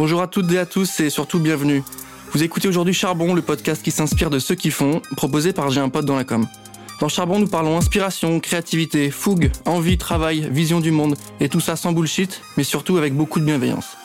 Bonjour à toutes et à tous et surtout bienvenue. Vous écoutez aujourd'hui Charbon, le podcast qui s'inspire de ceux qui font, proposé par J'ai un pote dans la com. Dans Charbon, nous parlons inspiration, créativité, fougue, envie, travail, vision du monde, et tout ça sans bullshit, mais surtout avec beaucoup de bienveillance.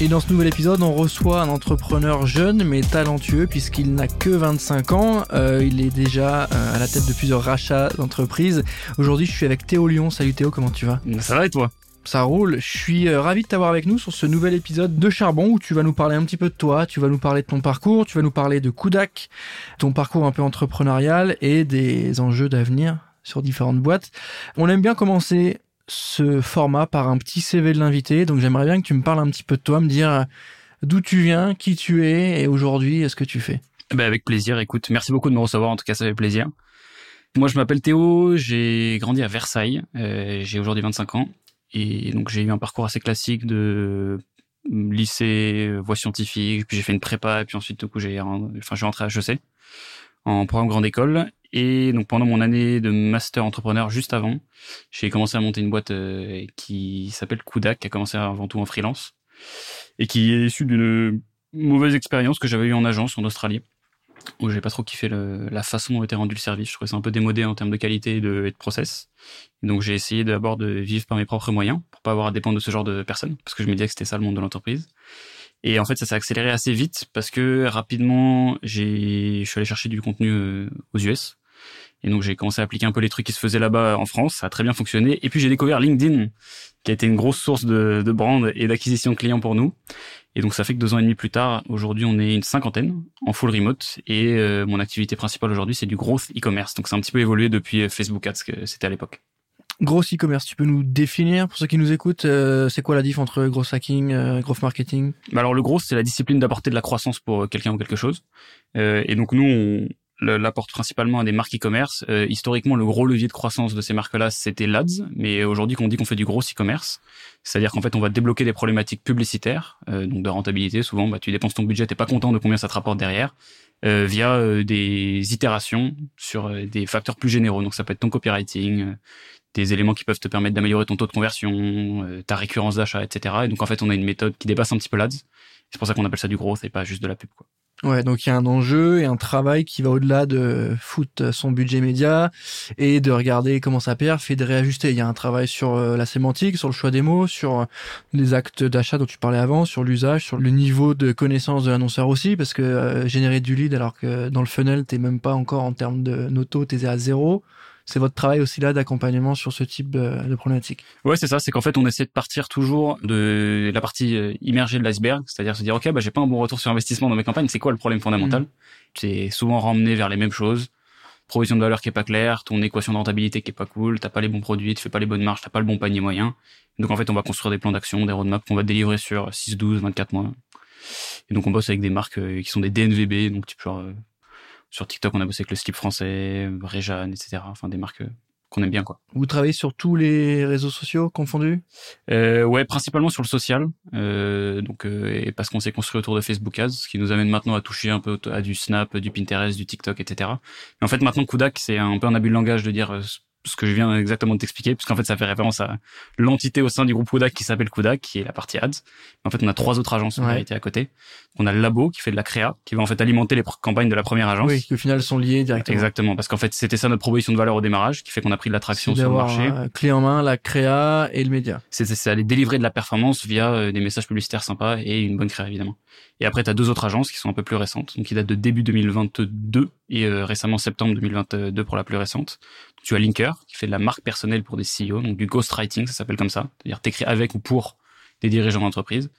Et dans ce nouvel épisode, on reçoit un entrepreneur jeune mais talentueux puisqu'il n'a que 25 ans. Euh, il est déjà euh, à la tête de plusieurs rachats d'entreprises. Aujourd'hui, je suis avec Théo Lyon. Salut Théo, comment tu vas? Ça va et toi? Ça roule. Je suis euh, ravi de t'avoir avec nous sur ce nouvel épisode de Charbon où tu vas nous parler un petit peu de toi, tu vas nous parler de ton parcours, tu vas nous parler de Kudak, ton parcours un peu entrepreneurial et des enjeux d'avenir sur différentes boîtes. On aime bien commencer ce format par un petit CV de l'invité, donc j'aimerais bien que tu me parles un petit peu de toi, me dire d'où tu viens, qui tu es et aujourd'hui ce que tu fais? Ben avec plaisir, écoute, merci beaucoup de me recevoir, en tout cas ça fait plaisir. Moi je m'appelle Théo, j'ai grandi à Versailles, euh, j'ai aujourd'hui 25 ans et donc j'ai eu un parcours assez classique de lycée, voie scientifique, puis j'ai fait une prépa, et puis ensuite du coup j'ai, enfin je suis rentré à HEC en programme grande école. Et donc pendant mon année de master entrepreneur juste avant, j'ai commencé à monter une boîte euh, qui s'appelle Kudak, qui a commencé avant tout en freelance et qui est issue d'une mauvaise expérience que j'avais eue en agence en Australie où j'ai pas trop kiffé le, la façon dont était rendu le service. Je trouvais ça un peu démodé en termes de qualité et de, et de process. Donc j'ai essayé d'abord de vivre par mes propres moyens pour pas avoir à dépendre de ce genre de personnes parce que je me disais que c'était ça le monde de l'entreprise. Et en fait, ça s'est accéléré assez vite parce que rapidement, j'ai, je suis allé chercher du contenu euh, aux US. Et donc j'ai commencé à appliquer un peu les trucs qui se faisaient là-bas en France. Ça a très bien fonctionné. Et puis j'ai découvert LinkedIn, qui a été une grosse source de, de brand et d'acquisition de clients pour nous. Et donc ça fait que deux ans et demi plus tard, aujourd'hui on est une cinquantaine en full remote. Et euh, mon activité principale aujourd'hui c'est du growth e-commerce. Donc c'est un petit peu évolué depuis euh, Facebook Ads que c'était à l'époque. Gros e-commerce, tu peux nous définir pour ceux qui nous écoutent, euh, c'est quoi la diff entre gros hacking, euh, growth marketing? Bah Alors le gros, c'est la discipline d'apporter de la croissance pour quelqu'un ou quelque chose. Euh, et donc nous, on l'apporte principalement à des marques e-commerce. Euh, historiquement, le gros levier de croissance de ces marques-là, c'était l'ADS, mais aujourd'hui, qu'on dit qu'on fait du gros e-commerce, c'est-à-dire qu'en fait, on va débloquer des problématiques publicitaires, donc de rentabilité. Souvent, bah, tu dépenses ton budget, t'es pas content de combien ça te rapporte derrière. Euh, via euh, des itérations sur euh, des facteurs plus généraux. Donc ça peut être ton copywriting, des éléments qui peuvent te permettre d'améliorer ton taux de conversion, ta récurrence d'achat, etc. Et donc en fait, on a une méthode qui dépasse un petit peu l'ADS. C'est pour ça qu'on appelle ça du growth et pas juste de la pub. Quoi. Ouais, donc il y a un enjeu et un travail qui va au-delà de foutre son budget média et de regarder comment ça perd, fait de réajuster. Il y a un travail sur euh, la sémantique, sur le choix des mots, sur euh, les actes d'achat dont tu parlais avant, sur l'usage, sur le niveau de connaissance de l'annonceur aussi, parce que euh, générer du lead alors que dans le funnel t'es même pas encore en termes de noto, t'es à zéro c'est votre travail aussi là d'accompagnement sur ce type de problématique? Ouais, c'est ça. C'est qu'en fait, on essaie de partir toujours de la partie euh, immergée de l'iceberg, c'est-à-dire se dire, ok, bah j'ai pas un bon retour sur investissement dans mes campagnes. C'est quoi le problème fondamental? Mm. C'est souvent ramené vers les mêmes choses. Provision de valeur qui est pas claire, ton équation de rentabilité qui est pas cool, t'as pas les bons produits, tu fais pas les bonnes marges, t'as pas le bon panier moyen. Donc en fait, on va construire des plans d'action, des roadmaps qu'on va délivrer sur 6, 12, 24 mois. Et donc on bosse avec des marques euh, qui sont des DNVB, donc type genre euh, sur TikTok, on a bossé avec le slip français, Réjeanne, etc. Enfin, des marques qu'on aime bien, quoi. Vous travaillez sur tous les réseaux sociaux confondus? Euh, Ouais, principalement sur le social. Euh, donc, euh, et parce qu'on s'est construit autour de Facebook Ads, ce qui nous amène maintenant à toucher un peu à du Snap, du Pinterest, du TikTok, etc. Et en fait, maintenant, Kudak, c'est un peu un abus de langage de dire euh, ce que je viens exactement de t'expliquer, puisqu'en fait, ça fait référence à l'entité au sein du groupe Kudak qui s'appelle Kudak, qui est la partie ads. En fait, on a trois autres agences en réalité à côté. On a le labo qui fait de la créa, qui va en fait alimenter les campagnes de la première agence. Oui, qui au final sont liées directement. Exactement, parce qu'en fait, c'était ça notre proposition de valeur au démarrage, qui fait qu'on a pris de l'attraction sur le marché. Clé en main, la créa et le média. C'est aller délivrer de la performance via euh, des messages publicitaires sympas et une bonne créa évidemment. Et après, tu as deux autres agences qui sont un peu plus récentes, donc qui datent de début 2022 et euh, récemment septembre 2022 pour la plus récente. Tu as Linker, qui fait de la marque personnelle pour des CEO, donc du ghostwriting, ça s'appelle comme ça. C'est-à-dire t'écris avec ou pour des dirigeants d'entreprise.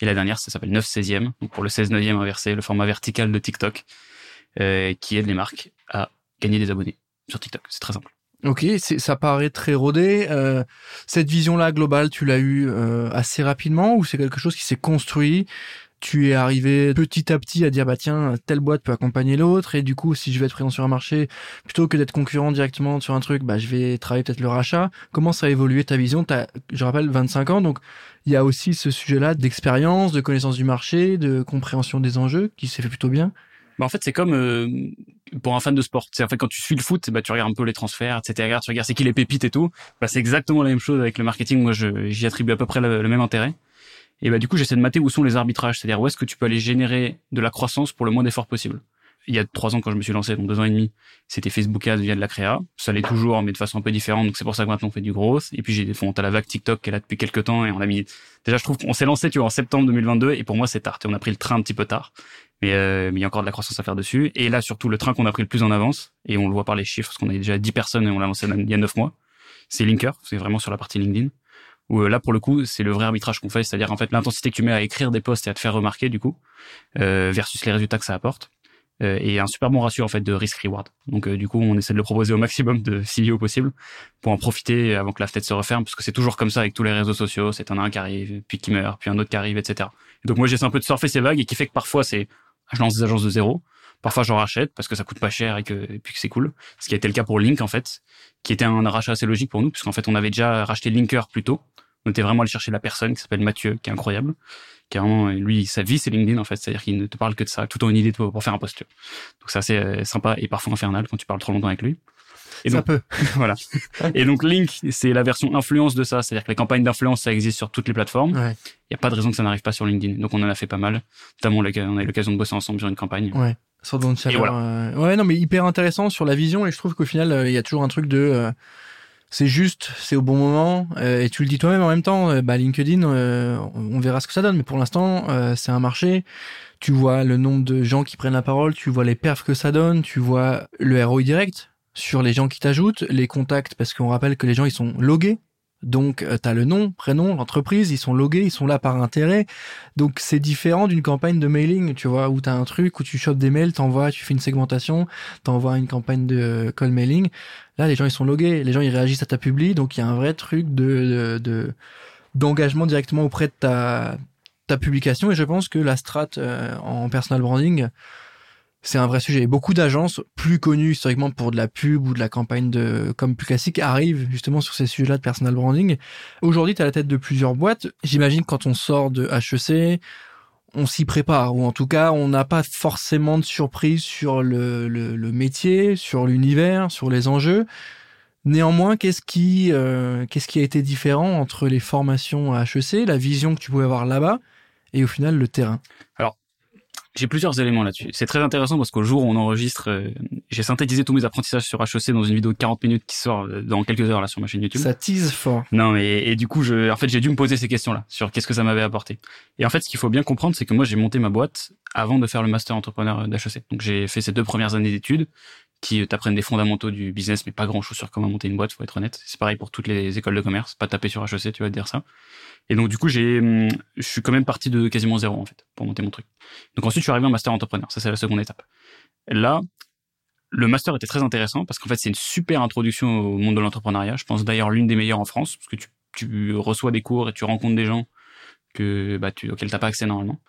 Et la dernière, ça s'appelle 9 16e, donc pour le 16 9e inversé, le format vertical de TikTok, euh, qui aide les marques à gagner des abonnés sur TikTok. C'est très simple. Ok, ça paraît très rodé. Euh, cette vision-là globale, tu l'as eu euh, assez rapidement ou c'est quelque chose qui s'est construit? Tu es arrivé petit à petit à dire bah tiens telle boîte peut accompagner l'autre et du coup si je vais être présent sur un marché plutôt que d'être concurrent directement sur un truc bah je vais travailler peut-être le rachat. Comment ça a évolué ta vision? As, je rappelle 25 ans donc il y a aussi ce sujet-là d'expérience de connaissance du marché de compréhension des enjeux qui s'est fait plutôt bien. Bah en fait c'est comme euh, pour un fan de sport. C'est en fait quand tu suis le foot bah tu regardes un peu les transferts etc tu regardes c'est qui les pépites et tout. Bah c'est exactement la même chose avec le marketing. Moi j'y attribue à peu près le même intérêt Et bah du coup, j'essaie de mater où sont les arbitrages, c'est-à-dire où est-ce que tu peux aller générer de la croissance pour le moins d'efforts possible. Il y a trois ans quand je me suis lancé, donc deux ans et demi, c'était Facebook Ads via de la créa. Ça l'est toujours, mais de façon un peu différente. Donc c'est pour ça que maintenant on fait du growth. Et puis j'ai des fonds à la vague TikTok qui est là depuis quelques temps et on a mis. Déjà, je trouve qu'on s'est lancé, tu vois, en septembre 2022 et pour moi c'est tard. On a pris le train un petit peu tard, mais, euh, mais il y a encore de la croissance à faire dessus. Et là surtout le train qu'on a pris le plus en avance et on le voit par les chiffres parce qu'on a déjà 10 personnes et on l'a lancé il y a 9 mois. C'est Linker, c'est vraiment sur la partie LinkedIn où euh, là pour le coup c'est le vrai arbitrage qu'on fait, c'est-à-dire en fait l'intensité que tu mets à écrire des posts et à te faire remarquer du coup euh, versus les résultats que ça apporte euh, et un super bon ratio en fait de risk-reward. Donc du coup on essaie de le proposer au maximum de CEO possible pour en profiter avant que la fenêtre se referme parce que c'est toujours comme ça avec tous les réseaux sociaux, c'est un un qui arrive puis qui meurt puis un autre qui arrive etc. donc moi j'essaie un peu de surfer ces vagues et qui fait que parfois c'est je lance des agences de zéro Parfois, j'en rachète parce que ça coûte pas cher et que, et puis que c'est cool. Ce qui a été le cas pour Link, en fait, qui était un rachat assez logique pour nous, puisqu'en fait, on avait déjà racheté Linker plus tôt. On était vraiment allé chercher la personne qui s'appelle Mathieu, qui est incroyable. Qui vraiment, lui, sa vie, c'est LinkedIn, en fait. C'est-à-dire qu'il ne te parle que de ça, tout en une idée pour, pour faire un post. Donc, c'est assez euh, sympa et parfois infernal quand tu parles trop longtemps avec lui. Et donc, peut. voilà. Et donc Link, c'est la version influence de ça. C'est-à-dire que les campagnes d'influence, ça existe sur toutes les plateformes. Il ouais. n'y a pas de raison que ça n'arrive pas sur LinkedIn. Donc on en a fait pas mal. Notamment, on a eu l'occasion de bosser ensemble sur une campagne. Ouais. Voilà. euh, Ouais, non, mais hyper intéressant sur la vision. Et je trouve qu'au final, euh, il y a toujours un truc de. euh, c'est juste, c'est au bon moment, euh, et tu le dis toi-même en même temps. euh, bah LinkedIn, euh, on on verra ce que ça donne, mais pour l'instant, euh, c'est un marché. Tu vois le nombre de gens qui prennent la parole, tu vois les perfs que ça donne, tu vois le ROI direct sur les gens qui t'ajoutent, les contacts, parce qu'on rappelle que les gens ils sont logués. Donc, tu as le nom, prénom, l'entreprise, ils sont logués, ils sont là par intérêt. Donc, c'est différent d'une campagne de mailing, tu vois, où tu as un truc où tu chopes des mails, t'envoies, tu fais une segmentation, t'envoies une campagne de call mailing. Là, les gens, ils sont logués, les gens, ils réagissent à ta publi, donc il y a un vrai truc de, de, de- d'engagement directement auprès de ta, ta publication. Et je pense que la strat euh, en personal branding, c'est un vrai sujet. Et beaucoup d'agences plus connues historiquement pour de la pub ou de la campagne de comme plus classique arrivent justement sur ces sujets-là de personal branding. Aujourd'hui, tu as la tête de plusieurs boîtes. J'imagine quand on sort de HEC, on s'y prépare ou en tout cas, on n'a pas forcément de surprise sur le, le, le métier, sur l'univers, sur les enjeux. Néanmoins, qu'est-ce qui, euh, qu'est-ce qui a été différent entre les formations à HEC, la vision que tu pouvais avoir là-bas et au final le terrain? J'ai plusieurs éléments là-dessus. C'est très intéressant parce qu'au jour où on enregistre, euh, j'ai synthétisé tous mes apprentissages sur HEC dans une vidéo de 40 minutes qui sort euh, dans quelques heures là sur ma chaîne YouTube. Ça tease fort. Non, mais et du coup, je, en fait, j'ai dû me poser ces questions-là sur qu'est-ce que ça m'avait apporté. Et en fait, ce qu'il faut bien comprendre, c'est que moi, j'ai monté ma boîte avant de faire le master entrepreneur d'HEC. Donc, j'ai fait ces deux premières années d'études qui t'apprennent des fondamentaux du business, mais pas grand-chose sur comment monter une boîte, faut être honnête. C'est pareil pour toutes les écoles de commerce, pas taper sur HEC, tu vas te dire ça. Et donc, du coup, j'ai, hum, je suis quand même parti de quasiment zéro, en fait, pour monter mon truc. Donc, ensuite, je suis arrivé en master entrepreneur. Ça, c'est la seconde étape. Là, le master était très intéressant parce qu'en fait, c'est une super introduction au monde de l'entrepreneuriat. Je pense d'ailleurs l'une des meilleures en France parce que tu, tu reçois des cours et tu rencontres des gens que, bah, tu, auxquels t'as pas accès normalement.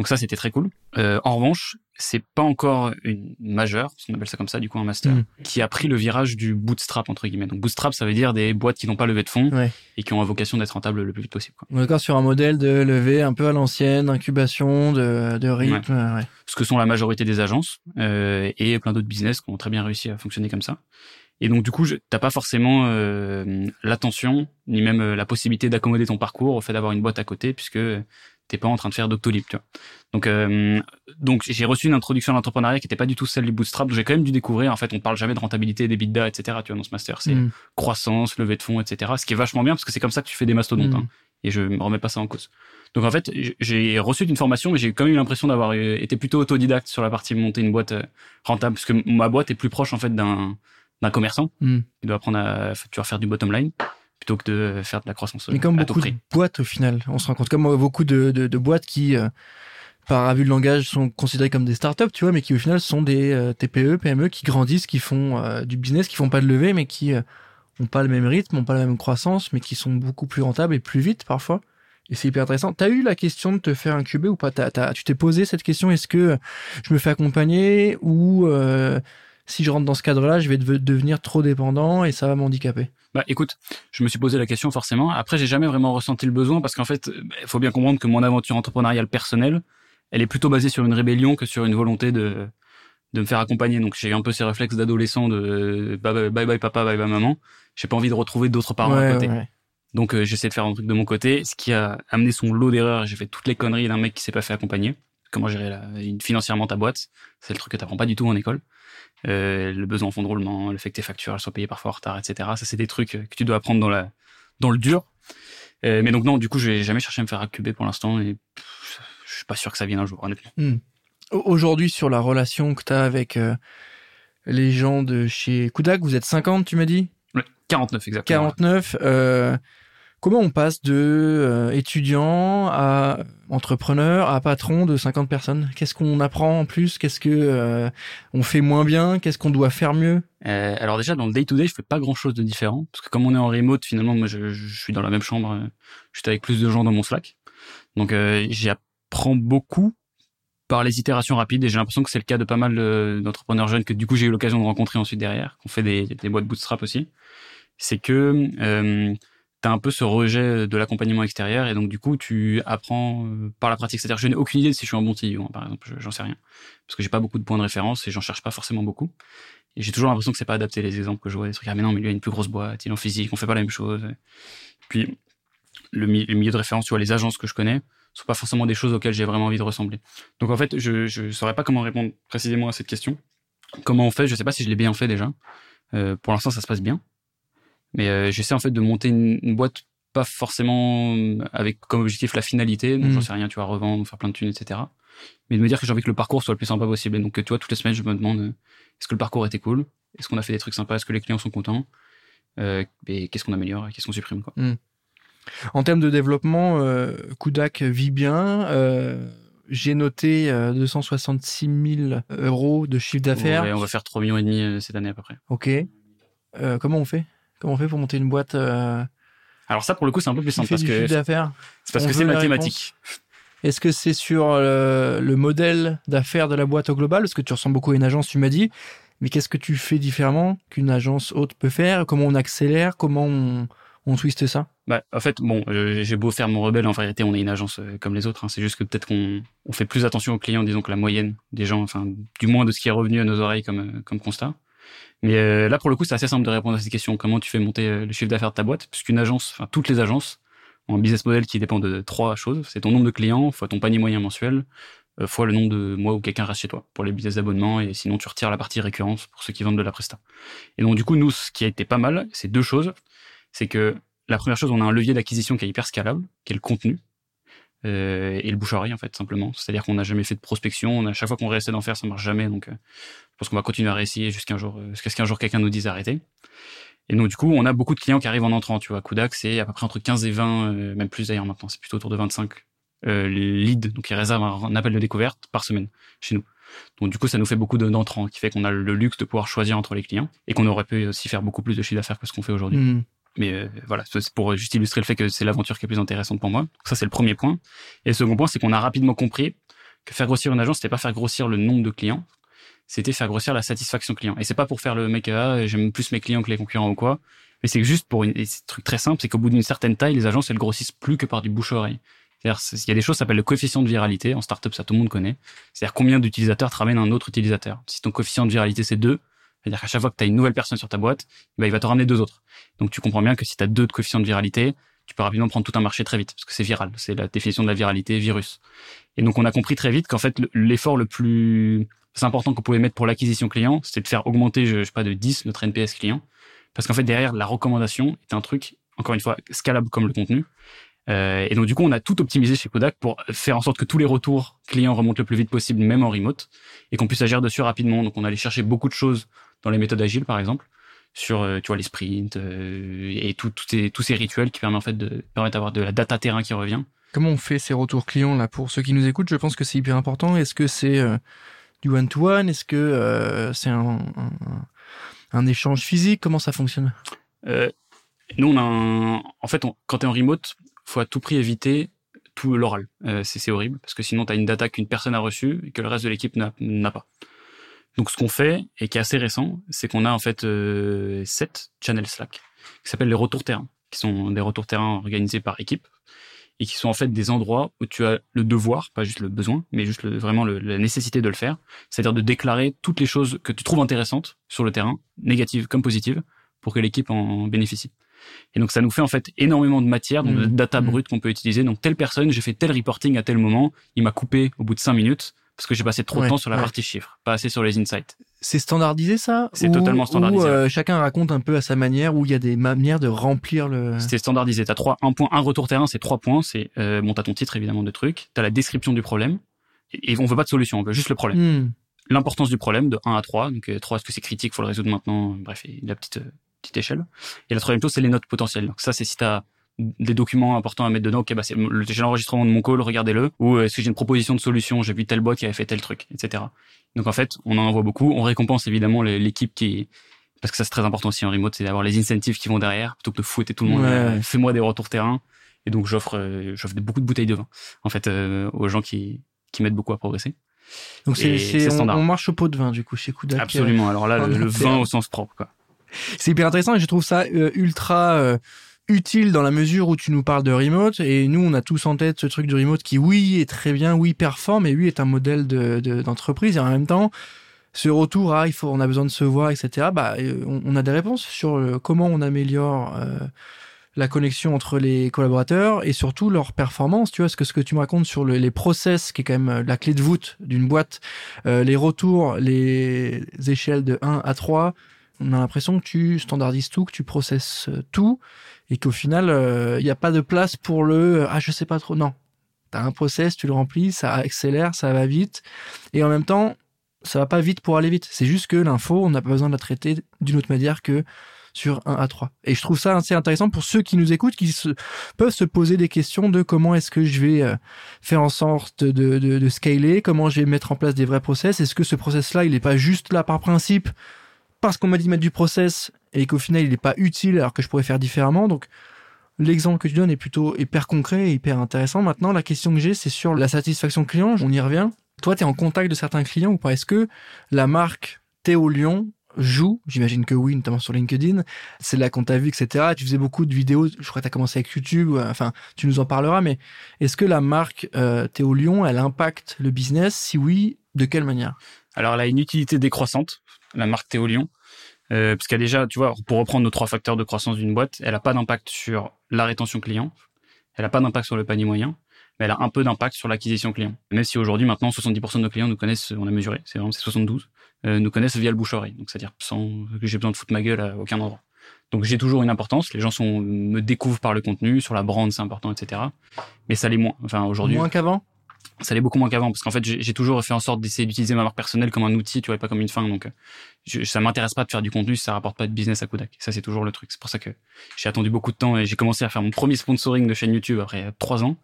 Donc ça, c'était très cool. Euh, en revanche, c'est pas encore une majeure, on appelle ça comme ça, du coup, un master, Mm. qui a pris le virage du bootstrap, entre guillemets. Donc bootstrap, ça veut dire des boîtes qui n'ont pas levé de fonds Ouais. et qui ont la vocation d'être rentables le plus vite possible. Quoi. On est d'accord sur un modèle de levée un peu à l'ancienne, incubation, de, de rythme. ouais. ce que sont la majorité des agences euh, et plein d'autres business qui ont très bien réussi à fonctionner comme ça. Et donc du coup, t'as pas forcément euh, l'attention ni même la possibilité d'accommoder ton parcours au fait d'avoir une boîte à côté, puisque t'es pas en train de faire Doctolib, tu vois. Donc euh, donc j'ai reçu une introduction à l'entrepreneuriat qui était pas du tout celle du bootstrap. Donc j'ai quand même dû découvrir. En fait, on parle jamais de rentabilité, des bidas, etc. Tu vois dans ce master, c'est Mm. croissance, levée de fonds, etc. Ce qui est vachement bien parce que c'est comme ça que tu fais des mastodontes. Mm. hein. et je me remets pas ça en cause. Donc en fait, j'ai reçu une formation, mais j'ai quand même eu l'impression d'avoir euh, été plutôt autodidacte sur la partie monter une boîte euh, rentable, parce que ma boîte est plus proche en fait d'un d'un commerçant Mm. qui doit apprendre à tu vas faire du bottom line plutôt que de faire de la croissance euh, Mais comme à tout beaucoup de boîtes au final, on se rend compte, comme euh, beaucoup de, de, de boîtes qui, euh, par abus de langage, sont considérées comme des startups, tu vois, mais qui au final sont des euh, TPE, PME qui grandissent, qui font euh, du business, qui font pas de levée, mais qui euh, ont pas le même rythme, ont pas la même croissance, mais qui sont beaucoup plus rentables et plus vite parfois. Et c'est hyper intéressant. T'as eu la question de te faire incuber ou pas? T'as- t'as- Tu t'es posé cette question Est-ce que je me fais accompagner ou euh, si je rentre dans ce cadre-là, je vais deve- devenir trop dépendant et ça va m'handicaper Bah écoute, je me suis posé la question forcément. Après, j'ai jamais vraiment ressenti le besoin parce qu'en fait, il faut bien comprendre que mon aventure entrepreneuriale personnelle, elle est plutôt basée sur une rébellion que sur une volonté de de me faire accompagner. Donc j'ai eu un peu ces réflexes d'adolescent de bye bye, bye bye papa, bye bye maman. J'ai pas envie de retrouver d'autres parents à côté. ouais. Donc euh, j'essaie de faire un truc de mon côté, ce qui a amené son lot d'erreurs. J'ai fait toutes les conneries d'un mec qui s'est pas fait accompagner. Comment gérer la, financièrement ta boîte, c'est le truc que t'apprends pas du tout en école. Euh, le besoin en fonds de roulement, le fait que tes factures elles soient payées parfois en retard, etc. Ça c'est des trucs que tu dois apprendre dans la dans le dur. Euh, mais donc non, du coup, je vais jamais cherché à me faire accuber pour l'instant et je suis pas sûr que ça vienne un jour, honnêtement. Hmm. Aujourd'hui, sur la relation que tu as avec euh, les gens de chez Kudak, vous êtes 50, tu m'as dit? 49 exactement. 49. Euh, comment on passe de euh, étudiant à entrepreneur à patron de 50 personnes? Qu'est-ce qu'on apprend en plus? Qu'est-ce que euh, on fait moins bien? Qu'est-ce qu'on doit faire mieux? Alors déjà dans le day to day, je fais pas grand chose de différent parce que comme on est en remote, finalement, moi je, suis dans la même chambre, je suis avec plus de gens dans mon Slack, donc j'apprends beaucoup par les itérations rapides et j'ai l'impression que c'est le cas de pas mal d'entrepreneurs jeunes que du coup j'ai eu l'occasion de rencontrer ensuite derrière, qu'on fait des, des boîtes bootstrap aussi. C'est que euh, tu as un peu ce rejet de l'accompagnement extérieur et donc du coup tu apprends euh, par la pratique. C'est-à-dire je n'ai aucune idée si je suis un bon TU, hein, par exemple, j'en sais rien. Parce que j'ai pas beaucoup de points de référence et j'en cherche pas forcément beaucoup. Et j'ai toujours l'impression que c'est pas adapté les exemples que je vois, des trucs, ah mais non, mais lui a une plus grosse boîte, il est en physique, on fait pas la même chose. Puis le, milieu de référence, tu vois, les agences que je connais, sont pas forcément des choses auxquelles j'ai vraiment envie de ressembler. Donc en fait, je, je saurais pas comment répondre précisément à cette question. Comment on fait Je sais pas si je l'ai bien fait déjà. Euh, pour l'instant, ça se passe bien. Mais euh, j'essaie en fait de monter une, boîte pas forcément euh, avec comme objectif la finalité, donc j'en mhm. sais rien, tu vas revendre, faire plein de thunes, etc. Mais de me dire que j'ai envie que le parcours soit le plus sympa possible. Et donc, tu vois, toutes les semaines, je me demande euh, est-ce que le parcours était cool? Est-ce qu'on a fait des trucs sympas? Est-ce que les clients sont contents? Euh, Et qu'est-ce qu'on améliore? Qu'est-ce qu'on supprime quoi? Mhm. En termes de développement, euh, Kudak vit bien. Euh, j'ai noté 266 000 euros de chiffre d'affaires. Ouais, on va faire 3 millions et demi cette année à peu près. Ok. comment on fait? Comment on fait pour monter une boîte euh, Alors ça, pour le coup, c'est un peu plus simple parce que c'est parce que c'est mathématique. Est-ce que c'est sur euh, le, modèle d'affaires de la boîte au global? Parce que tu ressembles beaucoup à une agence, tu m'as dit. Mais qu'est-ce que tu fais différemment qu'une agence haute peut faire? Comment on accélère? Comment on, on twiste ça? Bah, En fait, bon, euh, j'ai beau faire mon rebelle, en vérité, on est une agence comme les autres. Hein. C'est juste que peut-être qu'on on fait plus attention aux clients, disons que la moyenne des gens, enfin, du moins de ce qui est revenu à nos oreilles comme, comme constat. Mais euh, là, pour le coup, c'est assez simple de répondre à cette question. Comment tu fais monter euh, le chiffre d'affaires de ta boîte? Puisqu'une agence, enfin toutes les agences, ont un business model qui dépend de trois choses. C'est ton nombre de clients, fois ton panier moyen mensuel, euh, fois le nombre de mois où quelqu'un reste chez toi pour les business d'abonnement et sinon tu retires la partie récurrence pour ceux qui vendent de la presta. Et donc du coup, nous, ce qui a été pas mal, c'est deux choses. C'est que la première chose, on a un levier d'acquisition qui est hyper scalable, qui est le contenu. Euh, et le bouche à oreille en fait simplement. C'est-à-dire qu'on n'a jamais fait de prospection, on chaque fois qu'on réessaie d'en faire, ça marche jamais. Donc, euh, je pense qu'on va continuer à réessayer jusqu'à un jour, euh, jusqu'à ce qu'un jour quelqu'un nous dise arrêter. Et donc du coup, on a beaucoup de clients qui arrivent en entrant. Tu vois, Kudak, c'est à peu près entre 15 et 20, même plus d'ailleurs maintenant. C'est plutôt autour de 25 leads, donc ils réservent un, appel de découverte par semaine chez nous. Donc du coup, ça nous fait beaucoup d'entrants, qui fait qu'on a le luxe de pouvoir choisir entre les clients et qu'on aurait pu aussi faire beaucoup plus de chiffre d'affaires que ce qu'on fait aujourd'hui. Mmh. Mais euh, voilà, c'est pour juste illustrer le fait que c'est l'aventure qui est plus intéressante pour moi. Donc ça, c'est le premier point. Et le second point, c'est qu'on a rapidement compris que faire grossir une agence, c'était pas faire grossir le nombre de clients, c'était faire grossir la satisfaction client. Et c'est pas pour faire le mec, ah, j'aime plus mes clients que les concurrents ou quoi. Mais c'est juste pour une, c'est un truc très simple, c'est qu'au bout d'une certaine taille, les agences, elles grossissent plus que par du bouche-oreille. C'est-à-dire, il y a des choses qui s'appellent le coefficient de viralité. En startup, ça tout le monde connaît. C'est-à-dire combien d'utilisateurs te un autre utilisateur. Si ton coefficient de viralité c'est 2, c'est-à-dire qu'à chaque fois que tu as une nouvelle personne sur ta boîte, bah, il va te ramener deux autres. Donc tu comprends bien que si tu as deux de coefficients de viralité, tu peux rapidement prendre tout un marché très vite, parce que c'est viral. C'est la définition de la viralité virus. Et donc on a compris très vite qu'en fait l'effort le plus important qu'on pouvait mettre pour l'acquisition client, c'était de faire augmenter, je, sais pas, de 10 notre NPS client. Parce qu'en fait derrière, la recommandation est un truc, encore une fois, scalable comme le contenu. Euh, et donc du coup, on a tout optimisé chez Kodak pour faire en sorte que tous les retours clients remontent le plus vite possible, même en remote, et qu'on puisse agir dessus rapidement. Donc on allait chercher beaucoup de choses dans les méthodes agiles, par exemple, sur euh, tu vois les sprints euh, et tout, tout ces, tous ces rituels qui permettent en fait de permettre d'avoir de la data terrain qui revient. Comment on fait ces retours clients là pour ceux qui nous écoutent? Je pense que c'est hyper important. Est-ce que c'est du one to one Est-ce que c'est un, un, un, échange physique? Comment ça fonctionne? Nous, on a un... en fait, quand tu es en remote, faut à tout prix éviter tout l'oral. Euh, c'est horrible parce que sinon tu as une data qu'une personne a reçue et que le reste de l'équipe n'a pas. Donc ce qu'on fait et qui est assez récent, c'est qu'on a en fait euh, sept channels Slack qui s'appellent les retours terrain, qui sont des retours terrain organisés par équipe et qui sont en fait des endroits où tu as le devoir, pas juste le besoin, mais juste vraiment la nécessité de le faire, c'est-à-dire de déclarer toutes les choses que tu trouves intéressantes sur le terrain, négatives comme positives, pour que l'équipe en bénéficie. Et donc ça nous fait en fait énormément de matière, donc de Mmh. data Mmh. brute qu'on peut utiliser. Donc telle personne, j'ai fait tel reporting à tel moment, il m'a coupé au bout de cinq minutes parce que j'ai passé trop de Ouais, temps sur la ouais. partie chiffres, pas assez sur les insights. C'est standardisé ça? C'est totalement standardisé, euh, chacun raconte un peu à sa manière, où il y a des manières de remplir le. C'était standardisé. T'as trois, un point, un retour terrain, c'est trois points. C'est euh, bon, t'as ton titre évidemment de truc, t'as la description du problème. Et, on veut pas de solution, on veut juste le problème. Hmm. L'importance du problème de 1 à 3. Donc euh, 3, est-ce que c'est critique, faut le résoudre maintenant? Bref, la petite euh, petite échelle. Et la troisième chose, c'est les notes potentielles. Donc ça, c'est si t'as des documents importants à mettre dedans, ok, bah c'est le- j'ai l'enregistrement de mon call, regardez-le. Ou euh, est-ce que j'ai une proposition de solution, j'ai vu telle boîte qui avait fait tel truc, etc. Donc en fait, on en envoie beaucoup. On récompense évidemment l'équipe qui parce que ça c'est très important aussi en remote, c'est d'avoir les incentives qui vont derrière plutôt que de fouetter tout le monde. Ouais, euh. Fais-moi des retours terrain. Et donc j'offre euh, j'offre beaucoup de bouteilles de vin en fait euh, aux gens qui qui m'aident beaucoup à progresser. Donc c'est, on, standard. on marche au pot de vin du coup chez Kudak. Absolument. Alors là, le, le vin au sens propre quoi. C'est hyper intéressant et je trouve ça euh, ultra euh, utile dans la mesure où tu nous parles de remote et nous on a tous en tête ce truc du remote qui oui est très bien, oui performe et oui est un modèle de, de- d'entreprise et en même temps ce retour à il faut on a besoin de se voir etc. Bah euh, on, a des réponses sur euh, comment on améliore euh, la connexion entre les collaborateurs et surtout leur performance. Tu vois, ce que ce que tu me racontes sur le- les process, qui est quand même la clé de voûte d'une boîte, les retours, les échelles de 1 à 3, on a l'impression que tu standardises tout, que tu processes tout, et qu'au final, il n'y a pas de place pour le ah je sais pas trop. Non, t'as un process, tu le remplis, ça accélère, ça va vite, et en même temps, ça va pas vite pour aller vite. C'est juste que l'info, on n'a pas besoin de la traiter d'une autre manière que sur 1 à 3. Et je trouve ça assez intéressant pour ceux qui nous écoutent, qui peuvent se poser des questions de comment est-ce que je vais euh, faire en sorte de, de, de scaler, comment je vais mettre en place des vrais process. Est-ce que ce process-là, il n'est pas juste là par principe, parce qu'on m'a dit de mettre du process, et qu'au final, il n'est pas utile alors que je pourrais faire différemment. Donc, l'exemple que tu donnes est plutôt hyper concret et hyper intéressant. Maintenant, la question que j'ai, c'est sur la satisfaction client. On y revient. Toi, tu es en contact de certains clients ou pas? Est-ce que la marque Théo Lyon joue? J'imagine que oui, notamment sur LinkedIn. C'est là qu'on t'a vu, etc. Tu faisais beaucoup de vidéos. Je crois que tu as commencé avec YouTube. Enfin, tu nous en parleras. Mais est-ce que la marque euh, Théo Lyon, elle impacte le business? Si oui, de quelle manière? Alors elle a une utilité décroissante, la marque Théolion, euh, parce qu'elle déjà, tu vois, pour reprendre nos trois facteurs de croissance d'une boîte, elle n'a pas d'impact sur la rétention client, elle n'a pas d'impact sur le panier moyen, mais elle a un peu d'impact sur l'acquisition client. Même si aujourd'hui, maintenant, 70% de nos clients nous connaissent, on a mesuré, c'est vraiment c'est 72, euh, nous connaissent via le bouche-oreille, donc c'est-à-dire sans que j'ai besoin de foutre ma gueule à aucun endroit. Donc j'ai toujours une importance, les gens me découvrent par le contenu, sur la brand c'est important, etc. Mais ça l'est moins. Enfin aujourd'hui, Moins qu'avant? Ça l'est beaucoup moins qu'avant parce qu'en fait j'ai toujours fait en sorte d'essayer d'utiliser ma marque personnelle comme un outil tu vois et pas comme une fin donc euh, je, ça m'intéresse pas de faire du contenu si ça rapporte pas de business à Kodak. Ça c'est toujours le truc. C'est pour ça que j'ai attendu beaucoup de temps et j'ai commencé à faire mon premier sponsoring de chaîne YouTube après euh, trois ans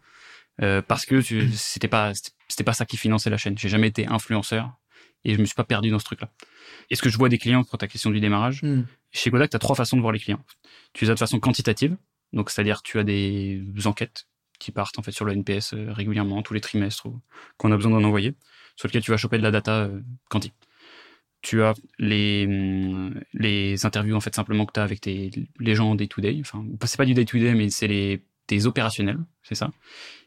euh, parce que tu- c'était pas c'était- pas ça qui finançait la chaîne. J'ai jamais été influenceur et je me suis pas perdu dans ce truc là est-ce que je vois des clients pour ta question du démarrage? Hmm. chez Kodak, tu as trois façons de voir les clients. Tu les as de façon quantitative, donc c'est-à-dire tu as des enquêtes qui partent en fait sur le NPS euh, régulièrement, tous les trimestres, qu'on a besoin d'en envoyer, sur lesquels tu vas choper de la data euh, quanti. Tu as les, hum, les interviews en fait simplement que tu as avec les gens en day-to-day. Enfin, c'est pas du day-to-day, mais c'est les tes opérationnels, c'est ça.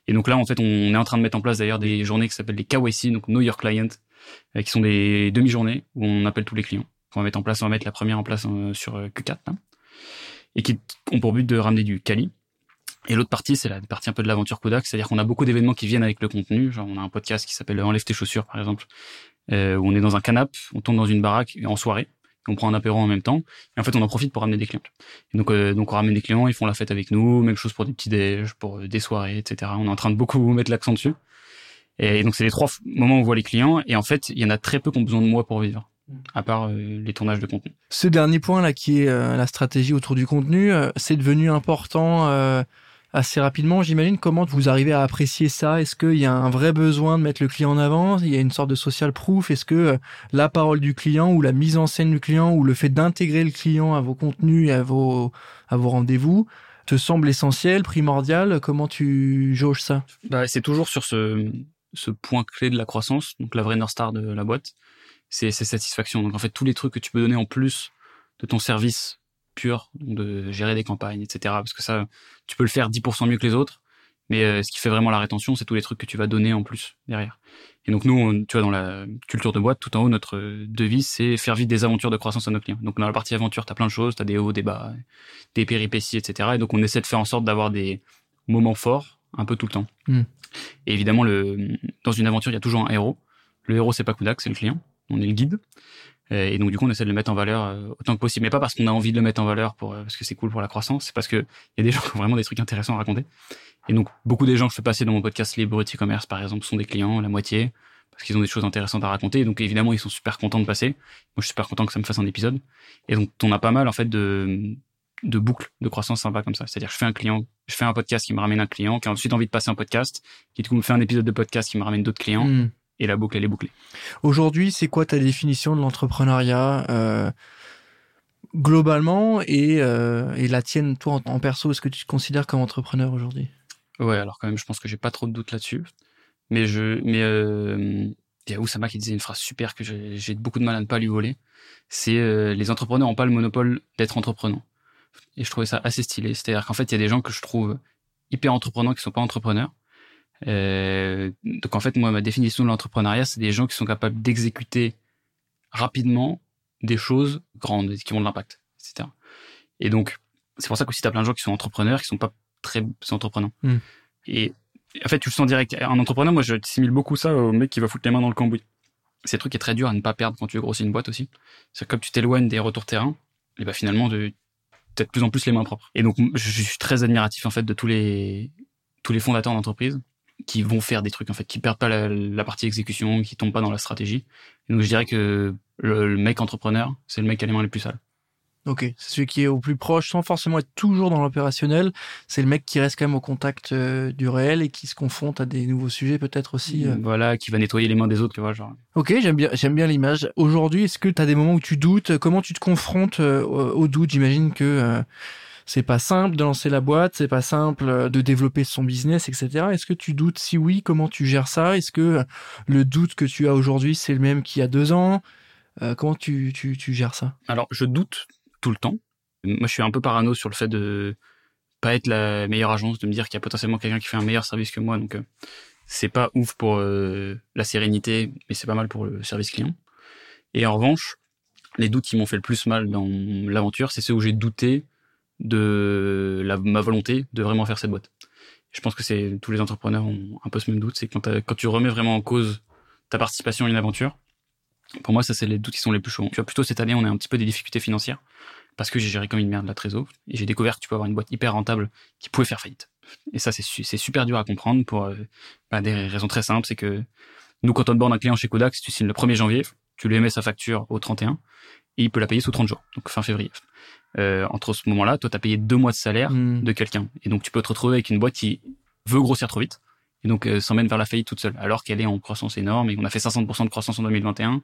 Et donc là, en fait, on est en train de mettre en place d'ailleurs des journées qui s'appellent les KYC, donc Know Your Client, euh, qui sont des demi-journées où on appelle tous les clients. On va mettre en place, on va mettre la première en place sur euh, Q4, là, et qui ont pour but de ramener du quali. Et l'autre partie, c'est la partie un peu de l'aventure Kodak, c'est-à-dire qu'on a beaucoup d'événements qui viennent avec le contenu. Genre, on a un podcast qui s'appelle Enlève tes chaussures, par exemple, euh, où on est dans un canapé, on tourne dans une baraque en soirée, on prend un apéro en même temps, et en fait, on en profite pour ramener des clients. Et donc, euh, donc, on ramène des clients, ils font la fête avec nous, même chose pour des petits déj, pour euh, des soirées, etc. On est en train de beaucoup mettre l'accent dessus. Et donc, c'est les trois moments où on voit les clients, et en fait, il y en a très peu qui ont besoin de moi pour vivre, à part euh, les tournages de contenu. Ce dernier point là, qui est euh, la stratégie autour du contenu, euh, c'est devenu important euh, assez rapidement, j'imagine. Comment vous arrivez à apprécier ça. Est-ce qu'il y a un vrai besoin de mettre le client en avant Il y a une sorte de social proof? Est-ce que euh, la parole du client ou la mise en scène du client ou le fait d'intégrer le client à vos contenus et à vos à vos rendez-vous te semble essentiel, primordial? Comment tu jauges ça? Bah, c'est toujours sur ce, ce point clé de la croissance, donc la vraie North Star de la boîte, c'est c'est satisfaction. Donc en fait, tous les trucs que tu peux donner en plus de ton service de gérer des campagnes, etc. Parce que ça, tu peux le faire 10% mieux que les autres, Mais euh, ce qui fait vraiment la rétention, c'est tous les trucs que tu vas donner en plus derrière. Et donc nous, on- tu vois, dans la culture de boîte, tout en haut, notre devise, c'est faire vivre des aventures de croissance à nos clients. Donc dans la partie aventure, tu as plein de choses, tu as des hauts, des bas, des péripéties, etc. Et donc on essaie de faire en sorte d'avoir des moments forts un peu tout le temps. Mm. Et évidemment, le, dans une aventure, il y a toujours un héros. Le héros, c'est pas Kudak, c'est le client. On est le guide. Euh, Et donc du coup, on essaie de le mettre en valeur euh, autant que possible. Mais pas parce qu'on a envie de le mettre en valeur pour, euh, parce que c'est cool pour la croissance, c'est parce que il y a des gens qui ont vraiment des trucs intéressants à raconter. Et donc, beaucoup des gens que je fais passer dans mon podcast Libre e-commerce, par exemple, sont des clients, la moitié, parce qu'ils ont des choses intéressantes à raconter. Donc, évidemment, ils sont super contents de passer. Moi, je suis super content que ça me fasse un épisode. Et donc, on a pas mal, en fait, de, de boucles de croissance sympa comme ça. C'est-à-dire, je fais un client, je fais un podcast qui me ramène un client, qui a ensuite envie de passer un podcast, qui du coup me fait un épisode de podcast qui me ramène d'autres clients, Hmm. Et la boucle, elle est bouclée. Aujourd'hui, c'est quoi ta définition de l'entrepreneuriat euh, globalement et, euh, et la tienne, toi, en, en perso Est-ce que tu te considères comme entrepreneur aujourd'hui? Ouais, alors quand même, je pense que j'ai pas trop de doutes là-dessus. Mais je, mais euh, il y a Oussama qui disait une phrase super que j'ai j'ai beaucoup de mal à ne pas lui voler. C'est euh, les entrepreneurs n'ont pas le monopole d'être entrepreneurs. Et je trouvais ça assez stylé. C'est-à-dire qu'en fait, il y a des gens que je trouve hyper entrepreneurs qui sont pas entrepreneurs. Euh, donc en fait, moi, ma définition de l'entrepreneuriat, c'est des gens qui sont capables d'exécuter rapidement des choses grandes, qui ont de l'impact, etc. Et donc, c'est pour ça qu'aussi t'as plein de gens qui sont entrepreneurs, qui sont pas très entreprenants. Mm. Et en fait, tu le sens direct. Un entrepreneur, moi, je simile beaucoup ça au mec qui va foutre les mains dans le cambouis. C'est un truc qui est très dur à ne pas perdre quand tu veux grossir une boîte aussi. C'est comme tu t'éloignes des retours terrain, et bah finalement, de, t'as de plus en plus les mains propres. Et donc, je suis très admiratif en fait de tous les tous les fondateurs d'entreprise qui vont faire des trucs en fait, qui perdent pas la, la partie exécution, qui tombent pas dans la stratégie. Et donc, je dirais que le, le mec entrepreneur, c'est le mec qui a les mains les plus sales. Ok, c'est celui qui est au plus proche sans forcément être toujours dans l'opérationnel. C'est le mec qui reste quand même au contact euh, du réel et qui se confronte à des nouveaux sujets peut-être aussi. euh. Voilà, qui va nettoyer les mains des autres, tu vois, genre. Ok, j'aime bien, j'aime bien l'image. Aujourd'hui, est-ce que tu as des moments où tu doutes? Comment tu te confrontes euh, au au doute? J'imagine que euh, c'est pas simple de lancer la boîte, c'est pas simple euh, de développer son business, etc. Est-ce que tu doutes? Si oui, comment tu gères ça? Est-ce que euh, le doute que tu as aujourd'hui, c'est le même qu'il y a deux ans? Euh, Comment tu, tu, tu gères ça? Alors, je doute tout le temps. Moi, je suis un peu parano sur le fait de pas être la meilleure agence, de me dire qu'il y a potentiellement quelqu'un qui fait un meilleur service que moi. Donc, c'est pas ouf pour la sérénité, mais c'est pas mal pour le service client. Et en revanche, les doutes qui m'ont fait le plus mal dans l'aventure, c'est ceux où j'ai douté de la, ma volonté de vraiment faire cette boîte. Je pense que c'est tous les entrepreneurs ont un peu ce même doute, c'est quand, quand tu remets vraiment en cause ta participation à une aventure. Pour moi, ça c'est les doutes qui sont les plus chauds. Tu vois, plutôt cette année, on a un petit peu des difficultés financières parce que j'ai géré comme une merde la trésor et j'ai découvert que tu peux avoir une boîte hyper rentable qui pouvait faire faillite. Et ça, c'est su- c'est super dur à comprendre pour euh, bah, des raisons très simples. C'est que nous, quand on board un client chez Kodak, si tu signes le 1er janvier, tu lui émets sa facture au 31 et il peut la payer sous 30 jours, donc fin février. Euh, entre ce moment-là, toi, tu as payé deux mois de salaire Hmm. de quelqu'un. Et donc, tu peux te retrouver avec une boîte qui veut grossir trop vite et donc euh, s'emmène vers la faillite toute seule, alors qu'elle est en croissance énorme et on a fait 500% de croissance en 2021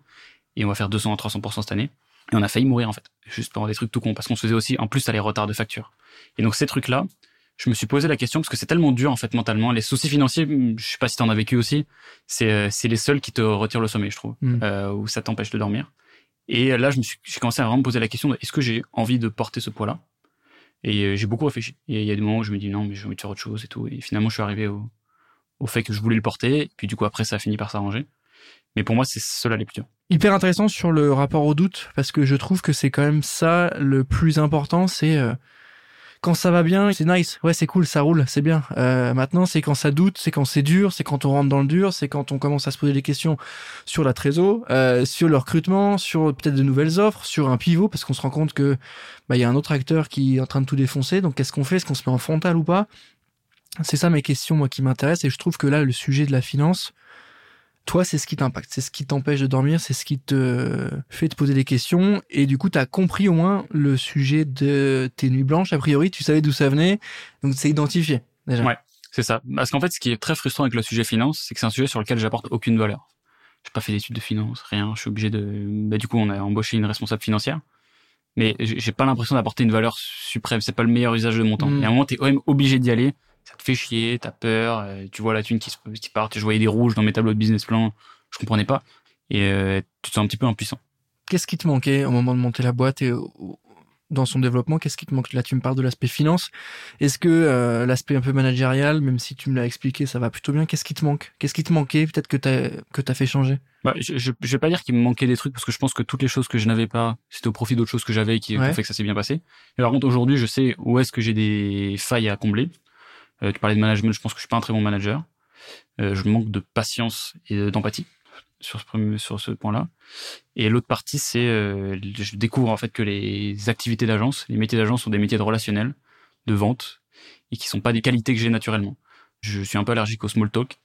et on va faire 200 à 300% cette année. Et on a failli mourir en fait, juste pour des trucs tout cons, parce qu'on se faisait aussi, en plus, t'as les retards de facture. Et donc ces trucs-là, je me suis posé la question parce que c'est tellement dur en fait mentalement. Les soucis financiers, je sais pas si t'en as vécu aussi, c'est euh, c'est les seuls qui te retirent le sommeil, je trouve, Mm. euh, où ça t'empêche de dormir. Et là, je me suis, j'ai commencé à vraiment me poser la question est-ce que j'ai envie de porter ce poids-là? Et euh, j'ai beaucoup réfléchi. Et il y a des moments où je me dis non, mais j'ai envie de faire autre chose et tout. Et finalement, je suis arrivé au, au fait que je voulais le porter. Et puis du coup, après, ça a fini par s'arranger. Mais pour moi, c'est cela les plus durs. Hyper intéressant sur le rapport au doute, parce que je trouve que c'est quand même ça le plus important, c'est euh, quand ça va bien, c'est nice, ouais c'est cool, ça roule, c'est bien. Euh, maintenant c'est quand ça doute, c'est quand c'est dur, c'est quand on rentre dans le dur, c'est quand on commence à se poser des questions sur la trésor, euh, sur le recrutement, sur peut-être de nouvelles offres, sur un pivot, parce qu'on se rend compte que bah il y a un autre acteur qui est en train de tout défoncer, donc qu'est-ce qu'on fait, est-ce qu'on se met en frontal ou pas? C'est ça mes questions moi qui m'intéressent, et je trouve que là le sujet de la finance toi, c'est ce qui t'impacte, c'est ce qui t'empêche de dormir, c'est ce qui te fait te poser des questions. Et du coup, tu as compris au moins le sujet de tes nuits blanches. A priori, tu savais d'où ça venait, donc c'est identifié déjà. Ouais. C'est ça. Parce qu'en fait, ce qui est très frustrant avec le sujet finance, c'est que c'est un sujet sur lequel j'apporte aucune valeur. J'ai pas fait d'études de finance, rien. Je suis obligé de. Bah, du coup, on a embauché une responsable financière, mais j'ai pas l'impression d'apporter une valeur suprême. C'est pas le meilleur usage de mon temps. Mm. Et à un moment, t'es quand même obligé d'y aller. Ça te fait chier, t'as peur, euh, tu vois la thune qui, se, qui part. Je voyais des rouges dans mes tableaux de business plan, je comprenais pas. Et euh, tu te sens un petit peu impuissant. Qu'est-ce qui te manquait au moment de monter la boîte et dans son développement? Qu'est-ce qui te manque? Là, tu me parles de l'aspect finance. Est-ce que euh, l'aspect un peu managérial, même si tu me l'as expliqué, ça va plutôt bien? Qu'est-ce qui te manque? Qu'est-ce qui te manquait Peut-être que t'as que t'as fait changer? Bah, je, je, je, vais pas dire qu'il me manquait des trucs parce que je pense que toutes les choses que je n'avais pas, c'était au profit d'autres choses que j'avais et qui ont fait que ça s'est bien passé. Et par contre, aujourd'hui, je sais où est-ce que j'ai des failles à combler. Euh, tu parlais de management, je pense que je suis pas un très bon manager. Euh, je manque de patience et d'empathie sur ce, sur ce point-là. Et l'autre partie, c'est euh, je découvre en fait que les activités d'agence, les métiers d'agence sont des métiers de relationnel, de vente, et qui sont pas des qualités que j'ai naturellement. Je suis un peu allergique au small talk.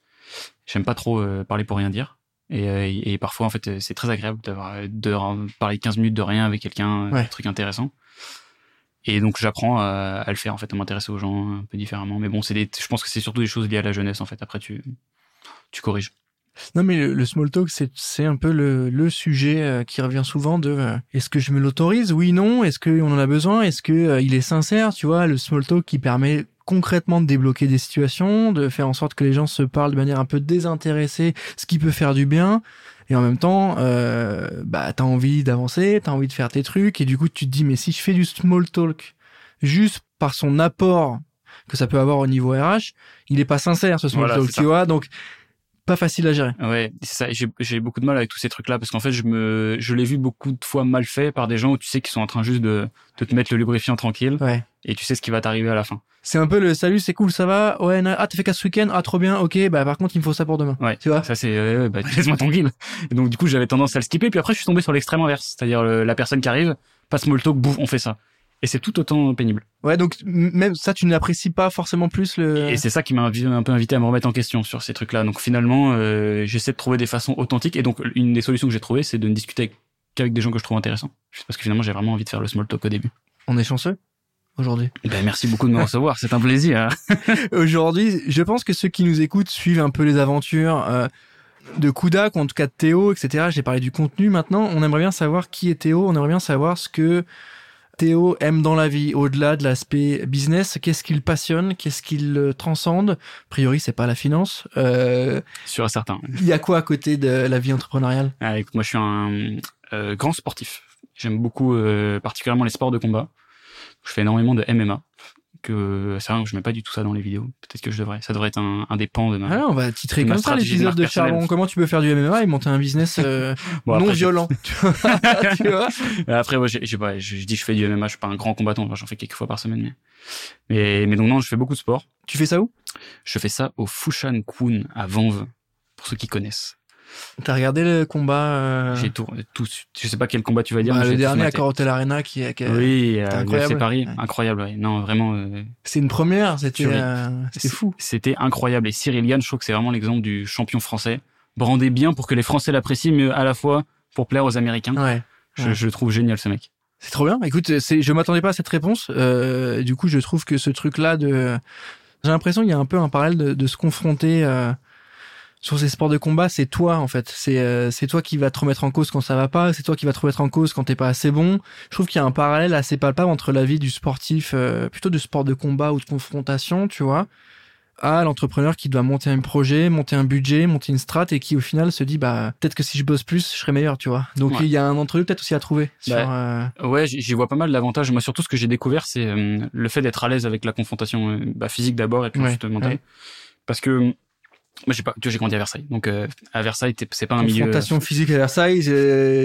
J'aime pas trop euh, parler pour rien dire. Et, et, parfois, en fait, c'est très agréable d'avoir de parler 15 minutes de rien avec quelqu'un, un truc intéressant. Et donc j'apprends à, à, le faire en fait, à m'intéresser aux gens un peu différemment. Mais bon, c'est je pense que c'est surtout des choses liées à la jeunesse en fait. Après, tu tu corriges. Non, mais le, small talk, c'est un peu le, le sujet euh, qui revient souvent de euh, est-ce que je me l'autorise? Oui, non. Est-ce qu'on en a besoin? Est-ce que euh, il est sincère? Tu vois, le small talk qui permet concrètement de débloquer des situations, de faire en sorte que les gens se parlent de manière un peu désintéressée, ce qui peut faire du bien. Et en même temps, euh, bah, t'as envie d'avancer, t'as envie de faire tes trucs, et du coup, tu te dis, mais si je fais du small talk juste par son apport que ça peut avoir au niveau RH, il est pas sincère ce small talk, tu vois. Donc pas facile à gérer. Ouais, c'est ça. J'ai beaucoup de mal avec tous ces trucs-là parce qu'en fait, je me, je l'ai vu beaucoup de fois mal fait par des gens où tu sais qu'ils sont en train juste de, de te mettre le lubrifiant tranquille. Ouais. Et tu sais ce qui va t'arriver à la fin. C'est un peu le salut, c'est cool, ça va. Ouais, ah t'as fait qu'à ce week-end, ah trop bien, ok. Bah par contre, il me faut ça pour demain. Ouais. Tu vois? Ça c'est, bah laisse-moi tranquille. Et donc du coup, j'avais tendance à le skipper. Puis après, je suis tombé sur l'extrême inverse, c'est-à-dire la personne qui arrive, passe small talk, bouf, on fait ça et c'est tout autant pénible. Ouais, donc même ça, tu n'apprécies pas forcément plus le. Et c'est ça qui m'a un peu invité à me remettre en question sur ces trucs-là. Donc finalement, euh, j'essaie de trouver des façons authentiques. Et donc une des solutions que j'ai trouvées, c'est de ne discuter qu'avec des gens que je trouve intéressants. Parce que finalement, j'ai vraiment envie de faire le small talk au début. On est chanceux aujourd'hui? Ben, merci beaucoup de me recevoir, c'est un plaisir. aujourd'hui, je pense que ceux qui nous écoutent suivent un peu les aventures. Euh, de Kudak, en tout cas de Théo, etc. J'ai parlé du contenu. Maintenant, on aimerait bien savoir qui est Théo. On aimerait bien savoir ce que Théo aime dans la vie, au-delà de l'aspect business, qu'est-ce qu'il passionne, qu'est-ce qu'il transcende? A priori, c'est pas la finance. Euh, Sur un certain. Il y a quoi à côté de la vie entrepreneuriale? Ah, Moi, je suis un euh, grand sportif. J'aime beaucoup, euh, particulièrement les sports de combat. Je fais énormément de MMA que c'est vrai que je mets pas du tout ça dans les vidéos. Peut-être que je devrais. Ça devrait être un, un des pans de ma. Ah, on va titrer comme ça l'épisode de, Charbon. Comment tu peux faire du MMA et monter un business euh, non violent tu vois Après, moi, j'ai, pas, je, dis je fais du MMA. Je suis pas un grand combattant. J'en fais quelques fois par semaine, mais mais mais donc non, je fais beaucoup de sport. Tu fais ça où? Je fais ça au Fushan Kun à Vanves, pour ceux qui connaissent. T'as regardé le combat euh... J'ai tout, tout, je sais pas quel combat tu vas dire. Bah, le dernier à Carotel Arena qui, qui oui, euh, incroyable. Paris, incroyable. Ouais. Non, vraiment. Euh... C'est une première, c'était, euh, c'était fou. C'était incroyable. Et Cyril Gann, je trouve que c'est vraiment l'exemple du champion français, brandé bien pour que les Français l'apprécient, mais à la fois pour plaire aux Américains. Ouais. Je, je le trouve génial ce mec. C'est trop bien. Écoute, c'est, je m'attendais pas à cette réponse. Euh, du coup, je trouve que ce truc-là de, j'ai l'impression qu'il y a un peu un parallèle de, de se confronter. Euh, sur ces sports de combat, c'est toi en fait. C'est euh, c'est toi qui va te remettre en cause quand ça va pas. C'est toi qui va te remettre en cause quand t'es pas assez bon. Je trouve qu'il y a un parallèle assez palpable entre la vie du sportif, euh, plutôt de sport de combat ou de confrontation, tu vois, à l'entrepreneur qui doit monter un projet, monter un budget, monter une strat et qui au final se dit bah peut-être que si je bosse plus, je serai meilleur, tu vois. Donc il y a un entre deux peut-être aussi à trouver. Bah, euh... Ouais, j'y vois pas mal d'avantages. Moi surtout ce que j'ai découvert, c'est euh, le fait d'être à l'aise avec la confrontation bah, physique d'abord et puis ensuite mentale. Parce que moi, j'ai pas, j'ai grandi à Versailles. Donc, euh, à Versailles, c'est pas un milieu. Confrontation physique à Versailles,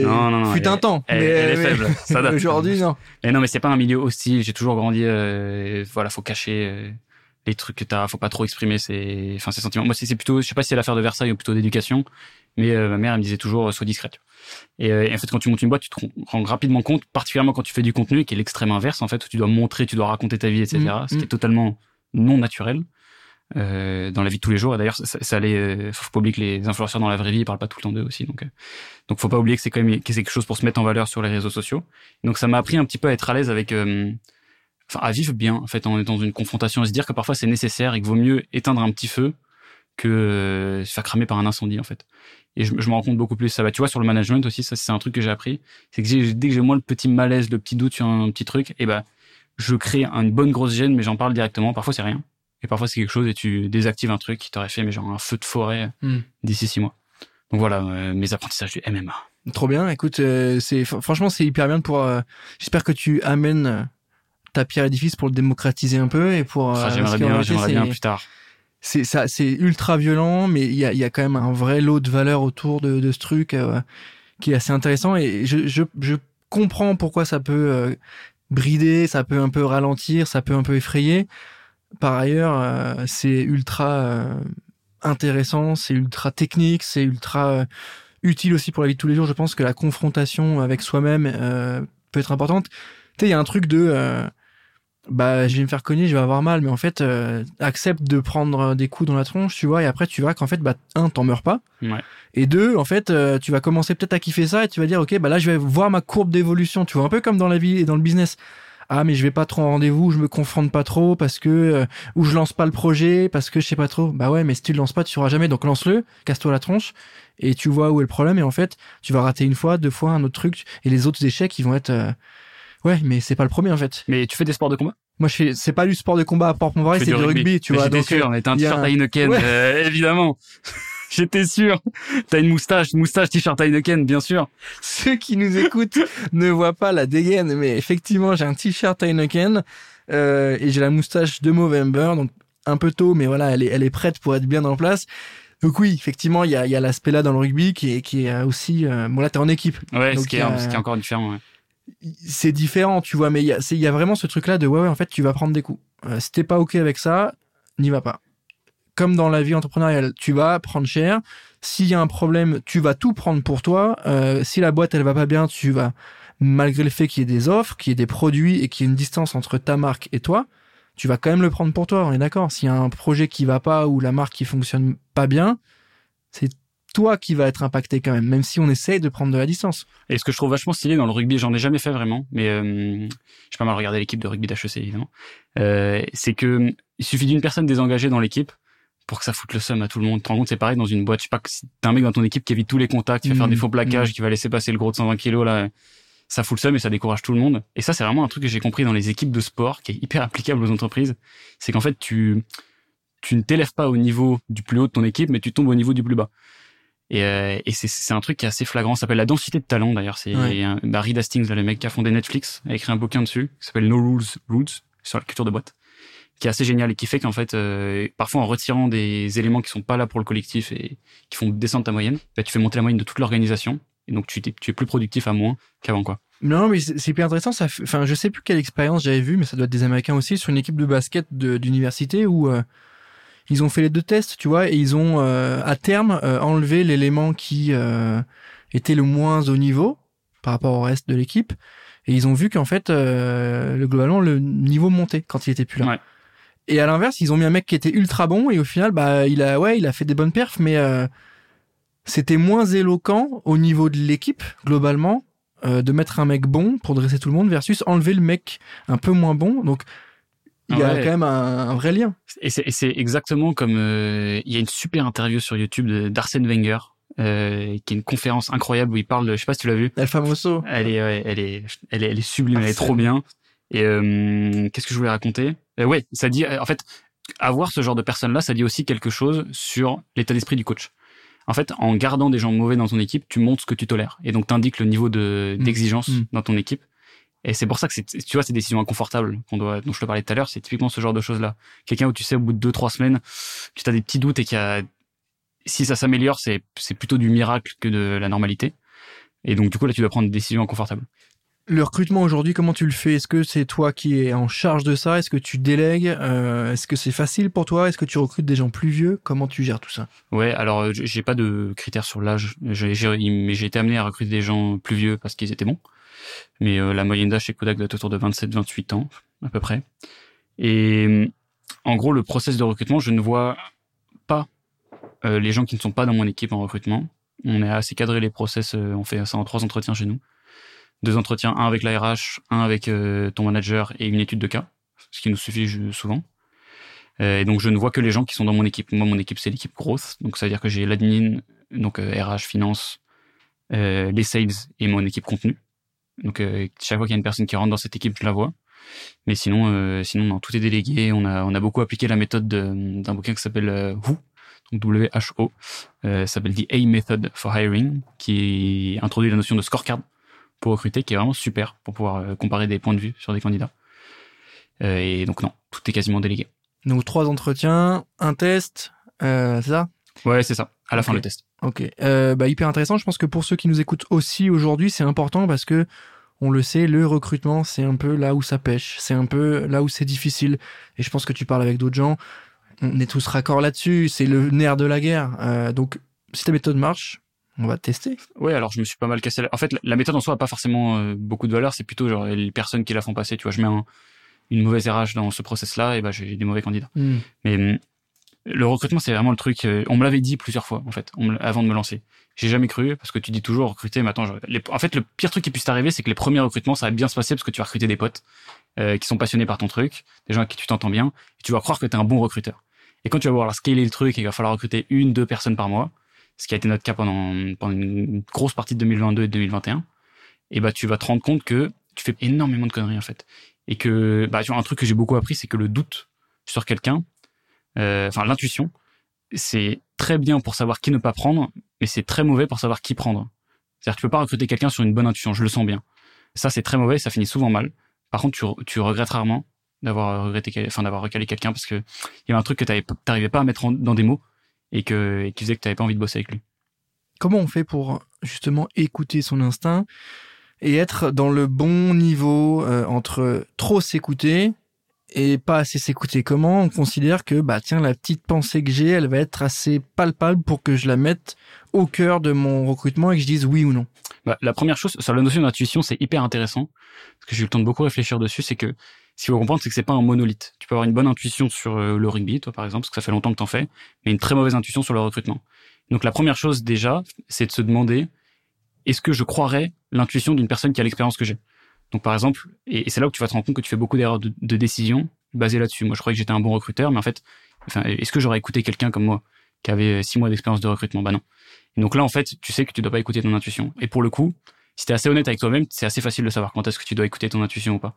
non, non, non, fut un temps. Elle, mais, elle est faible. Ça date. Aujourd'hui, non. Mais non, mais c'est pas un milieu hostile. J'ai toujours grandi. Euh, voilà, faut cacher euh, les trucs que t'as. Faut pas trop exprimer ses, enfin, ses sentiments. Moi, c'est plutôt, je sais pas si c'est l'affaire de Versailles ou plutôt d'éducation, mais euh, ma mère elle me disait toujours sois discrète. Et, et, en fait, quand tu montes une boîte, tu te rends rapidement compte, particulièrement quand tu fais du contenu, qui est l'extrême inverse en fait, où tu dois montrer, tu dois raconter ta vie, etc. Mmh, ce qui est mmh. totalement non naturel euh, dans la vie de tous les jours. Et d'ailleurs, ça, ça allait, euh, faut pas oublier que les influenceurs dans la vraie vie ils parlent pas tout le temps d'eux aussi. Donc, euh, donc faut pas oublier que c'est quand même quelque chose pour se mettre en valeur sur les réseaux sociaux. Donc ça m'a appris un petit peu à être à l'aise avec, euh, enfin à vivre bien en fait en étant dans une confrontation, à se dire que parfois c'est nécessaire et qu'il vaut mieux éteindre un petit feu que euh, se faire cramer par un incendie en fait. Et je, je me rends compte beaucoup plus ça va. Tu vois sur le management aussi, ça c'est un truc que j'ai appris, c'est que dès que j'ai moins le petit malaise, le petit doute sur un, petit truc, et eh ben je crée une bonne grosse gêne, mais j'en parle directement. Parfois c'est rien et parfois, c'est quelque chose et tu désactives un truc qui t'aurait fait, mais genre un feu de forêt hmm. d'ici six mois. Donc voilà, euh, mes apprentissages du MMA. Trop bien. Écoute, euh, c'est franchement c'est hyper bien pour. Euh, j'espère que tu amènes euh, ta pierre à l'édifice pour le démocratiser un peu et pour. Ah, j'aimerais bien, j'aimerais bien plus tard. C'est ça, c'est ultra violent, mais il y a, y a quand même un vrai lot de valeur autour de, de ce truc qui est assez intéressant et je, je, je comprends pourquoi ça peut brider, ça peut un peu ralentir, ça peut un peu effrayer. Par ailleurs, c'est ultra intéressant, c'est ultra technique, c'est ultra utile aussi pour la vie de tous les jours. Je pense que la confrontation avec soi-même euh, peut être importante. Tu sais, il y a un truc de euh, bah je vais me faire cogner, je vais avoir mal, mais en fait euh, accepte de prendre des coups dans la tronche, tu vois, et après tu verras qu'en fait bah un t'en meurs pas, ouais. et deux en fait tu vas commencer peut-être à kiffer ça et tu vas dire ok bah là je vais voir ma courbe d'évolution, tu vois, un peu comme dans la vie et dans le business ah mais je vais pas trop en rendez-vous, je me confronte pas trop parce que euh, ou je lance pas le projet parce que je sais pas trop. Bah ouais, mais si tu le lances pas, tu sauras jamais. Donc lance-le, casse-toi la tronche et tu vois où est le problème et en fait, tu vas rater une fois, deux fois un autre truc et les autres échecs, ils vont être euh, ouais, mais c'est pas le premier en fait. Mais tu fais des sports de combat? Moi, je fais, c'est pas du sport de combat à port mon c'est du rugby, tu vois. J'étais sûr, on était un t-shirt Heineken, euh, évidemment. J'étais sûr. T'as une moustache, moustache, t-shirt Heineken, bien sûr. Ceux qui nous écoutent ne voient pas la dégaine, mais effectivement, j'ai un t-shirt Heineken euh, et j'ai la moustache de Movember, donc un peu tôt, mais voilà, elle est, elle est prête pour être bien en place. Donc oui, effectivement, il y a, y a l'aspect là dans le rugby qui est, qui est aussi... Euh, bon là, t'es en équipe. Ouais, ce, qui est, ce qui est encore différent. Ouais. C'est différent, tu vois, mais il y a, il y a vraiment ce truc là de ouais, ouais, en fait, tu vas prendre des coups. Euh, si t'es pas ok avec ça, n'y va pas comme dans la vie entrepreneuriale, tu vas prendre cher. S'il y a un problème, tu vas tout prendre pour toi. Euh, si la boîte elle va pas bien, tu vas, malgré le fait qu'il y ait des offres, qu'il y ait des produits et qu'il y ait une distance entre ta marque et toi, tu vas quand même le prendre pour toi. On est d'accord. S'il y a un projet qui va pas ou la marque qui fonctionne pas bien, c'est toi qui va être impacté quand même, même si on essaye de prendre de la distance. Et ce que je trouve vachement stylé dans le rugby, j'en ai jamais fait vraiment, mais euh, j'ai pas mal regardé l'équipe de rugby d'HEC évidemment, euh, c'est que il suffit d'une personne désengagée dans l'équipe pour que ça foute le seum à tout le monde. Tu te rends compte, c'est pareil dans une boîte. Je sais pas que si t'as un mec dans ton équipe qui évite tous les contacts, qui va faire des mmh, faux plaquages, mmh. qui va laisser passer le gros de 120 kilos, là, ça fout le seum et ça décourage tout le monde. Et ça, c'est vraiment un truc que j'ai compris dans les équipes de sport, qui est hyper applicable aux entreprises. C'est qu'en fait, tu, tu ne t'élèves pas au niveau du plus haut de ton équipe, mais tu tombes au niveau du plus bas. Et, euh, et c'est un truc qui est assez flagrant. Ça s'appelle la densité de talent, d'ailleurs. C'est Barry Hastings, le mec qui a fondé Netflix, a écrit un bouquin dessus, qui s'appelle No Rules Roots, sur la culture de boîte qui est assez génial et qui fait qu'en fait, euh, parfois en retirant des éléments qui sont pas là pour le collectif et qui font descendre ta moyenne, bah, tu fais monter la moyenne de toute l'organisation et donc tu, tu es plus productif à moins qu'avant quoi. Non, mais c'est hyper intéressant. Ça, enfin, je sais plus quelle expérience j'avais vu, mais ça doit être des Américains aussi sur une équipe de basket d'université où euh, ils ont fait les deux tests, tu vois, et ils ont euh, à terme enlevé l'élément qui était le moins au niveau par rapport au reste de l'équipe, et ils ont vu qu'en fait, le, globalement, le niveau montait quand il était plus là. Ouais. Et à l'inverse, ils ont mis un mec qui était ultra bon et au final, bah, il a, ouais, il a fait des bonnes perfs, mais euh, c'était moins éloquent au niveau de l'équipe globalement euh, de mettre un mec bon pour dresser tout le monde versus enlever le mec un peu moins bon. Donc il y a quand même un, vrai lien. Et c'est exactement comme euh, il y a une super interview sur YouTube d'Arsène Wenger. Euh, qui est une conférence incroyable où il parle de, je sais pas si tu l'as vu. El Famoso. Elle est, ouais, elle est, elle est, elle est sublime, elle est trop bien. Et euh, qu'est-ce que je voulais raconter? Euh, Ouais, ça dit euh, en fait avoir ce genre de personnes là, ça dit aussi quelque chose sur l'état d'esprit du coach. En fait, en gardant des gens mauvais dans ton équipe, tu montres ce que tu tolères et donc t'indiques le niveau de mmh. d'exigence mmh. dans ton équipe. Et c'est pour ça que tu vois, ces décisions inconfortables qu'on doit, dont je te parlais tout à l'heure, c'est typiquement ce genre de choses-là. Quelqu'un où tu sais, au bout de deux, trois semaines, tu as des petits doutes et qu'il a, si ça s'améliore, c'est, c'est plutôt du miracle que de la normalité. Et donc, du coup, là, tu dois prendre des décisions inconfortables. Le recrutement aujourd'hui, comment tu le fais? Est-ce que c'est toi qui es en charge de ça? Est-ce que tu délègues? Euh, Est-ce que c'est facile pour toi? Est-ce que tu recrutes des gens plus vieux? Comment tu gères tout ça? Ouais, alors euh, j'ai pas de critères sur l'âge, j'ai j'ai été amené à recruter des gens plus vieux parce qu'ils étaient bons. Mais euh, la moyenne d'âge chez Kodak doit être autour de 27-28 ans à peu près. Et en gros, le process de recrutement, je ne vois pas les gens qui ne sont pas dans mon équipe en recrutement. On est assez cadré les process, on fait ça en trois entretiens chez nous deux entretiens, un avec la RH, un avec euh, ton manager et une étude de cas, ce qui nous suffit souvent. Euh, et donc je ne vois que les gens qui sont dans mon équipe. Moi, mon équipe, c'est l'équipe grosse. Donc ça veut dire que j'ai l'admin, donc RH, euh, finance, les sales et mon équipe contenu. Donc chaque fois qu'il y a une personne qui rentre dans cette équipe, je la vois. Mais sinon, sinon non, tout est délégué. On a, on a beaucoup appliqué la méthode d'un bouquin qui s'appelle Who donc WHO, euh, s'appelle The A Method for Hiring, qui introduit la notion de scorecard pour recruter, qui est vraiment super pour pouvoir euh, comparer des points de vue sur des candidats. Euh, et donc non, tout est quasiment délégué. Donc trois entretiens, un test, euh, c'est ça? Ouais, c'est ça, à la fin le test. Ok, euh, bah hyper intéressant. Je pense que pour ceux qui nous écoutent aussi aujourd'hui, c'est important parce que on le sait, le recrutement, c'est un peu là où ça pêche, c'est un peu là où c'est difficile. Et je pense que tu parles avec d'autres gens, on est tous raccords là-dessus. C'est le nerf de la guerre. Donc, si ta méthode marche, on va tester. Ouais, alors je me suis pas mal cassé. la- En fait, la- méthode en soi a pas forcément euh, beaucoup de valeur. C'est plutôt genre les personnes qui la font passer. Tu vois, je mets un- une mauvaise RH dans ce process-là, et bah j'ai des mauvais candidats. Mais hum, le recrutement, c'est vraiment le truc. euh, on me l'avait dit plusieurs fois, en fait, on me l- avant de me lancer. J'ai jamais cru parce que tu dis toujours recruter. Les- en fait, le pire truc qui puisse t'arriver, c'est que les premiers recrutements, ça va bien se passer parce que tu vas recruter des potes euh, qui sont passionnés par ton truc, des gens avec qui tu t'entends bien, et tu vas croire que t'es un bon recruteur. Et quand tu vas voir scaler le truc et qu'il va falloir recruter une, deux personnes par mois, ce qui a été notre cas pendant, pendant une grosse partie de 2022 et de 2021, et bah tu vas te rendre compte que tu fais énormément de conneries en fait. Et que bah tu vois un truc que j'ai beaucoup appris, c'est que le doute sur quelqu'un, euh, enfin l'intuition, c'est très bien pour savoir qui ne pas prendre, mais c'est très mauvais pour savoir qui prendre. C'est-à-dire tu peux pas recruter quelqu'un sur une bonne intuition, je le sens bien. Ça c'est très mauvais, ça finit souvent mal. Par contre, tu, tu regrettes rarement d'avoir regretté, enfin d'avoir recalé quelqu'un parce que il y avait un truc que t'avais- t'arrivais pas à mettre dans des mots et que et qui faisait que t'avais pas envie de bosser avec lui. Comment on fait pour justement écouter son instinct et être dans le bon niveau euh, entre trop s'écouter et pas assez s'écouter? Comment on considère que bah tiens la petite pensée que j'ai, elle va être assez palpable pour que je la mette au cœur de mon recrutement et que je dise oui ou non? Bah, la première chose sur la notion d'intuition, c'est hyper intéressant parce que j'ai eu le temps de beaucoup réfléchir dessus. C'est que ce qu'il faut comprendre, c'est que c'est pas un monolithe. Tu peux avoir une bonne intuition sur euh, le rugby, toi par exemple, parce que ça fait longtemps que t'en fais, mais une très mauvaise intuition sur le recrutement. Donc la première chose déjà, c'est de se demander est-ce que je croirais l'intuition d'une personne qui a l'expérience que j'ai? Donc par exemple, et, c'est là où tu vas te rendre compte que tu fais beaucoup d'erreurs de, décision basées là-dessus. Moi, je croyais que j'étais un bon recruteur, mais en fait, enfin, est-ce que j'aurais écouté quelqu'un comme moi qui avait euh, six mois d'expérience de recrutement? Bah non. Et donc là, en fait, tu sais que tu dois pas écouter ton intuition. Et pour le coup, si t'es assez honnête avec toi-même, c'est assez facile de savoir quand est-ce que tu dois écouter ton intuition ou pas.